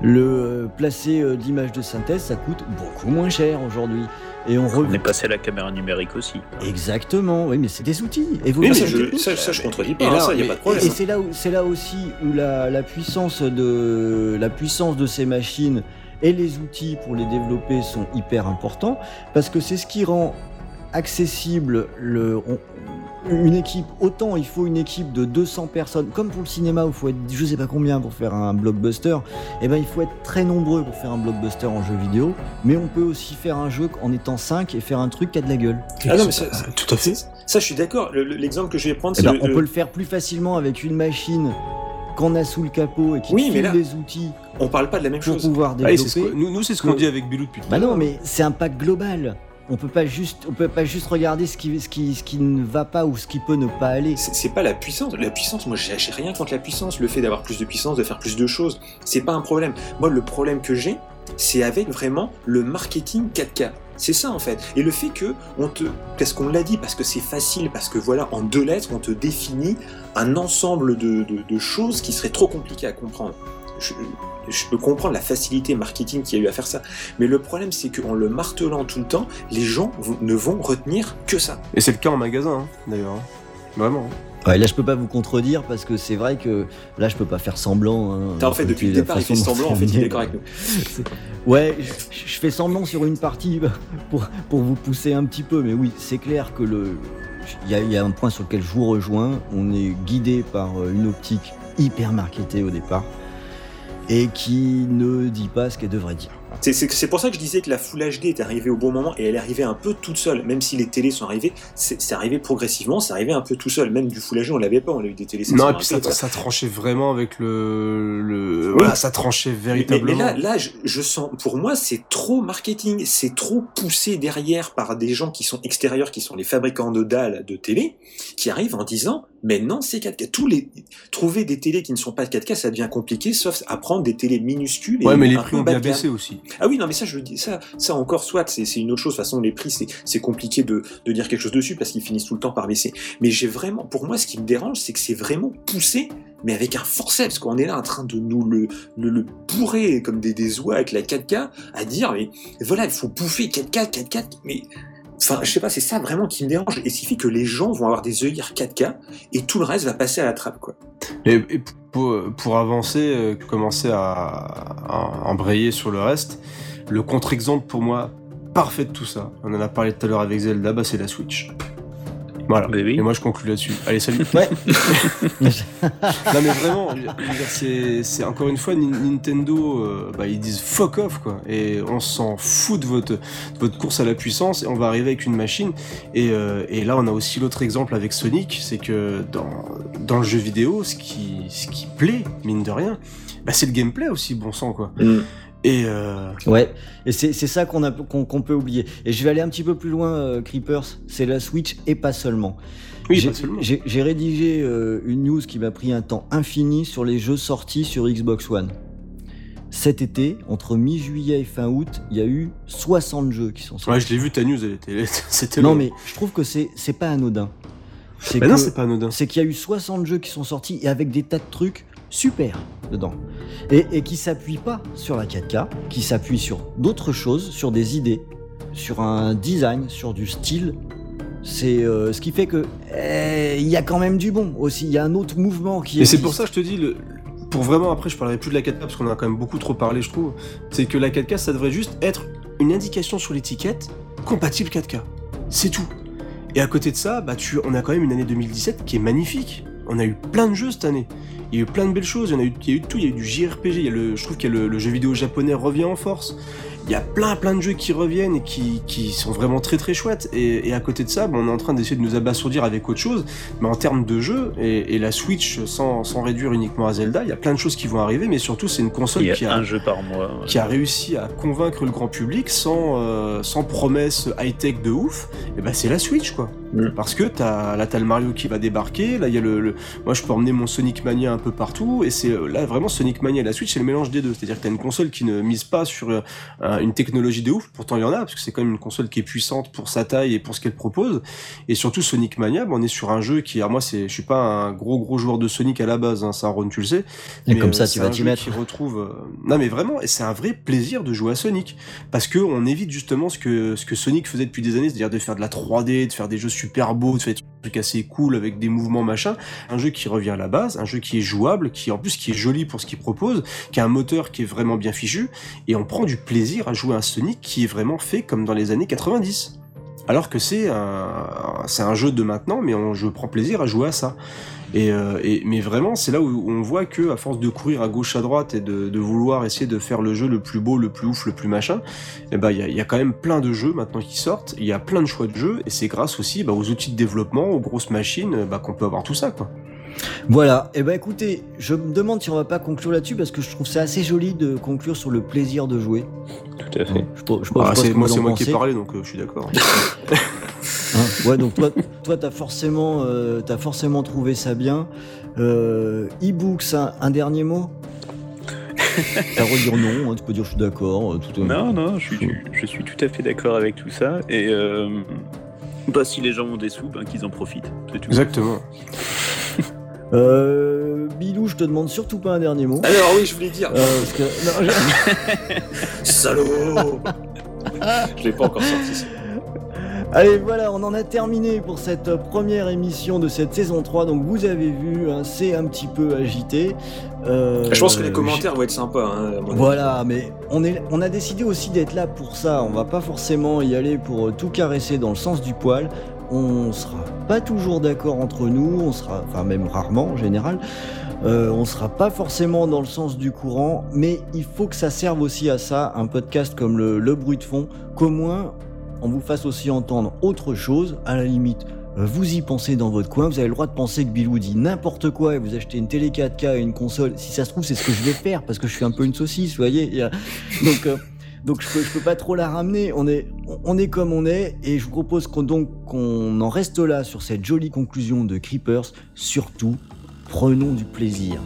Le euh, placer euh, de l'image de synthèse, ça coûte beaucoup moins cher aujourd'hui. Et on est passé à la caméra numérique aussi. Exactement, oui, mais c'est des outils. Oui, mais je- technique. ça, ça, je contredis pas, Et hein, là, ça, il n'y a mais- pas de problème. Et c'est là, où, c'est là aussi où la, la puissance de, la puissance de ces machines et les outils pour les développer sont hyper importants parce que c'est ce qui rend accessible le, on- une équipe. Autant il faut une équipe de 200 personnes, comme pour le cinéma où il faut être je sais pas combien pour faire un blockbuster. Et ben il faut être très nombreux pour faire un blockbuster en jeu vidéo. Mais on peut aussi faire un jeu en étant 5 et faire un truc qui a de la gueule. Ah non, mais ça- tout à fait. Ça, je suis d'accord. Le- le- L'exemple que je vais prendre, Eh c'est ben, le- on le- peut le faire plus facilement avec une machine qu'on a sous le capot et qui Oui, mais file là- les outils on parle pas de la même pour chose. pouvoir Allez, c'est développer. ce que- nous, nous, c'est ce qu'on dit avec Bilou depuis tout à Bah non, mais c'est un pack global. On peut pas juste, peut pas juste regarder ce qui, ne va pas ou ce qui peut ne pas aller. C'est pas la puissance. La puissance, moi, j'ai rien contre la puissance. Le fait d'avoir plus de puissance, de faire plus de choses, c'est pas un problème. Moi, le problème que j'ai, c'est avec vraiment le marketing 4K. C'est ça en fait. Et le fait que on te, parce qu'on l'a dit, parce que c'est facile, parce que voilà, en deux lettres, on te définit un ensemble de, de- de choses qui seraient trop compliquées à comprendre. Je, je peux comprendre la facilité marketing qu'il y a eu à faire ça, mais le problème c'est qu'en le martelant tout le temps, les gens ne vont retenir que ça. Et c'est le cas en magasin, hein, d'ailleurs. hein. Vraiment. Ouais, là je peux pas vous contredire parce que c'est vrai que là je peux pas faire semblant. hein, T'as, en fait, depuis le départ, il fait semblant, en fait, il est. <laughs> C'est- Ouais, je, je fais semblant sur une partie <laughs> pour, pour vous pousser un petit peu, mais oui, c'est clair que le. Il y, y a un point sur lequel je vous rejoins. On est guidé par euh, une optique hyper marketée au départ et qui ne dit pas ce qu'elle devrait dire. C'est, pour ça que je disais que la Full HD est arrivée au bon moment et elle est arrivée un peu toute seule. Même si les télés sont arrivées, c'est, arrivé progressivement, c'est arrivé un peu tout seul. Même du Full HD, on l'avait pas, on a eu des télés Non, et 720p, puis ça, ça tranchait vraiment avec le. le... Oui. Voilà, ça tranchait Mais, mais- véritablement. mais là, là je, je sens, pour moi, c'est trop marketing, c'est trop poussé derrière par des gens qui sont extérieurs, qui sont les fabricants de dalles de télé, qui arrivent en disant, mais non, c'est 4K. Tous les, trouver des télés qui ne sont pas 4K, ça devient compliqué, sauf à prendre des télés minuscules. Et ouais, mais les prix ont bien baissé aussi. Ah oui, non, mais ça, je dis, ça, ça encore soit, c'est une autre chose. De toute façon, les prix, c'est c'est compliqué de, de dire quelque chose dessus parce qu'ils finissent tout le temps par baisser. Mais j'ai vraiment, pour moi, ce qui me dérange, c'est que c'est vraiment poussé, mais avec un forceps, qu'on est là en train de nous le, le, le bourrer comme des, des oies avec la 4K, à dire, mais voilà, il faut bouffer 4K, 4K, mais. Enfin, je sais pas, c'est ça vraiment qui me dérange. Et ce que les gens vont avoir des œillères 4K et tout le reste va passer à la trappe, quoi. Et, pour, avancer, euh, commencer à, à embrayer sur le reste, le contre-exemple pour moi parfait de tout ça, on en a parlé tout à l'heure avec Zelda, bah, c'est la Switch. Voilà. Oui. Et moi je conclue là-dessus. Allez, salut. Ouais. <laughs> non mais vraiment, <laughs> c'est, encore une fois Nin- Nintendo, euh, bah, ils disent fuck off quoi, et on s'en fout de votre, de votre course à la puissance, et on va arriver avec une machine. Et, euh, et là on a aussi l'autre exemple avec Sonic, c'est que dans, dans le jeu vidéo, ce qui, ce qui plaît, mine de rien, bah, c'est le gameplay aussi, bon sang quoi. Et euh, Ouais, et c'est c'est ça qu'on a- qu'on peut oublier. Et je vais aller un petit peu plus loin, euh, Creepers, c'est la Switch et pas seulement. oui, J'ai- rédigé euh, une news qui m'a pris un temps infini sur les jeux sortis sur Xbox One. Cet été, entre mi-juillet et fin août, il y a eu 60 jeux qui sont sortis. Ouais, je l'ai vu ta news, elle était, <laughs> c'était non long. mais je trouve que c'est c'est pas anodin. C'est Bah non, c'est pas anodin. c'est qu'il y a eu 60 jeux qui sont sortis et avec des tas de trucs super dedans. Et, et qui s'appuient pas sur la 4K, qui s'appuient sur d'autres choses, sur des idées, sur un design, sur du style. C'est euh, ce qui fait que eh, y a quand même du bon aussi. Il y a un autre mouvement qui Et c'est pour ça que je te dis, le, pour vraiment, après, je parlerai plus de la 4K parce qu'on en a quand même beaucoup trop parlé, je trouve. C'est que la 4K, ça devrait juste être une indication sur l'étiquette compatible 4K. C'est tout. Et à côté de ça, bah, tu, on a quand même une année 2017 qui est magnifique. On a eu plein de jeux cette année. Il y a eu plein de belles choses, il y, a eu, tout, il y a eu du JRPG, il y a je trouve que le, le jeu vidéo japonais revient en force. Il y a plein plein de jeux qui reviennent et qui, qui sont vraiment très très chouettes. Et, et à côté de ça, on est en train d'essayer de nous abasourdir avec autre chose. Mais en termes de jeu, et, et la Switch, sans, sans réduire uniquement à Zelda, il y a plein de choses qui vont arriver, mais surtout c'est une console qui a un jeu par mois. ouais. qui a réussi à convaincre le grand public sans, euh, sans promesse high-tech de ouf, et ben c'est la Switch quoi. Mm. Parce que t'as, là t'as le Mario qui va débarquer, là il y a le, le- moi je peux emmener mon Sonic Mania un peu partout, et c'est là vraiment Sonic Mania et la Switch c'est le mélange des deux, c'est-à-dire que t'as une console qui ne mise pas sur euh, un- une technologie de ouf, pourtant il y en a, parce que c'est quand même une console qui est puissante pour sa taille et pour ce qu'elle propose, et surtout Sonic Mania, ben, on est sur un jeu qui, alors moi c'est, je suis pas un gros gros joueur de Sonic à la base, hein, ça Ron tu le sais, Et mais, comme euh, ça, c'est tu vas t'y mettre. Qui retrouve. euh, Non, mais vraiment, et c'est un vrai plaisir de jouer à Sonic. Parce que on évite justement ce que, ce que Sonic faisait depuis des années, c'est-à-dire de faire de la 3D, de faire des jeux super beaux, de faire des trucs assez cool avec des mouvements machin. Un jeu qui revient à la base, un jeu qui est jouable, qui en plus qui est joli pour ce qu'il propose, qui a un moteur qui est vraiment bien fichu, et on prend du plaisir à jouer un Sonic qui est vraiment fait comme dans les années 90. Alors que c'est un, c'est un jeu de maintenant, mais on, je prends plaisir à jouer à ça. Et, euh, et- mais vraiment, c'est là où on voit que à force de courir à gauche à droite et de, vouloir essayer de faire le jeu le plus beau, le plus ouf, le plus machin, eh ben il y a, quand même plein de jeux maintenant qui sortent. Il y a plein de choix de jeux et c'est grâce aussi bah, aux outils de développement, aux grosses machines, bah, qu'on peut avoir tout ça quoi. Voilà, et ben écoutez, je me demande si on va pas conclure là-dessus parce que je trouve ça assez joli de conclure sur le plaisir de jouer. Tout à fait. Je, je pas- je Ah, c'est moi, qui ai parlé donc euh, je suis d'accord. <laughs> Hein, ouais, donc toi, toi, t'as forcément, euh, t'as forcément trouvé ça bien. Euh, e-books, un, un dernier mot? <laughs> T'as le droit de dire non, hein, tu peux dire je suis d'accord. euh, Tout, Non, non, je suis, je suis tout à fait d'accord avec tout ça. Et euh, bah, si les gens ont des sous, ben, qu'ils en profitent. C'est tout. Exactement. Euh, Bilou, je te demande surtout pas un dernier mot. Alors oui, je voulais dire. Euh, parce que- non, je- <laughs> Salaud <laughs> Je l'ai pas encore sorti. ça. Allez, voilà, on en a terminé pour cette première émission de cette saison 3. Donc, vous avez vu, hein, c'est un petit peu agité. Euh, Je pense que les commentaires vont être sympas. Hein. Voilà, mais on, est, on a décidé aussi d'être là pour ça. On va pas forcément y aller pour euh, tout caresser dans le sens du poil. On sera pas toujours d'accord entre nous, on sera, enfin même rarement en général. Euh, on sera pas forcément dans le sens du courant, mais il faut que ça serve aussi à ça, un podcast comme le, bruit de fond, qu'au moins on vous fasse aussi entendre autre chose, à la limite. euh, Vous y pensez dans votre coin, vous avez le droit de penser que Bilou dit n'importe quoi et vous achetez une télé 4K et une console. Si ça se trouve, c'est ce que je vais faire parce que je suis un peu une saucisse, vous voyez. Donc, euh, donc je peux, je peux pas trop la ramener. On est, on est comme on est et je vous propose qu'on donc qu'on en reste là sur cette jolie conclusion de Creepers. Surtout, prenons du plaisir.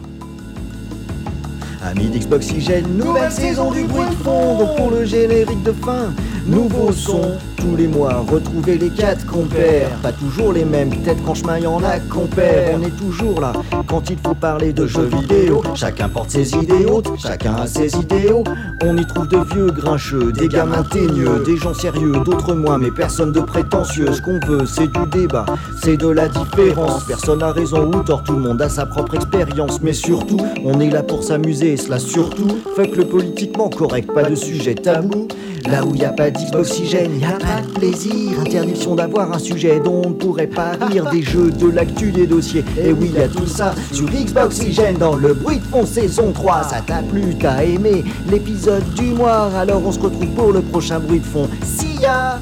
Amis d'Xboxygène, nouvelle saison du bruit de fond. Pour le générique de fin, nouveau son tous les mois. Retrouvez les quatre compères, pas toujours les mêmes. Peut-être qu'en chemin y en a compères. On est toujours là quand il faut parler de jeux vidéo. Chacun porte ses hautes, chacun a ses idéaux. On y trouve de vieux grincheux, des gamins teigneux, des gens sérieux, d'autres moins, mais personne de prétentieux. Ce qu'on veut, c'est du débat, c'est de la différence. Personne a raison ou tort, tout le monde a sa propre expérience. Mais surtout, on est là pour s'amuser, cela surtout. Fuck le politiquement correct, pas de sujet tabou. Là où y a pas d'oxygène, y a pas de plaisir. Interdiction d'avoir un sujet dont on ne pourrait pas rire. Des jeux, de l'actu, des dossiers. Et oui, y a tout ça sur Xboxygène dans le bruit de fond saison 3. Ça t'a plu, t'as aimé l'épisode du mois. Alors on se retrouve pour le prochain bruit de fond. See ya!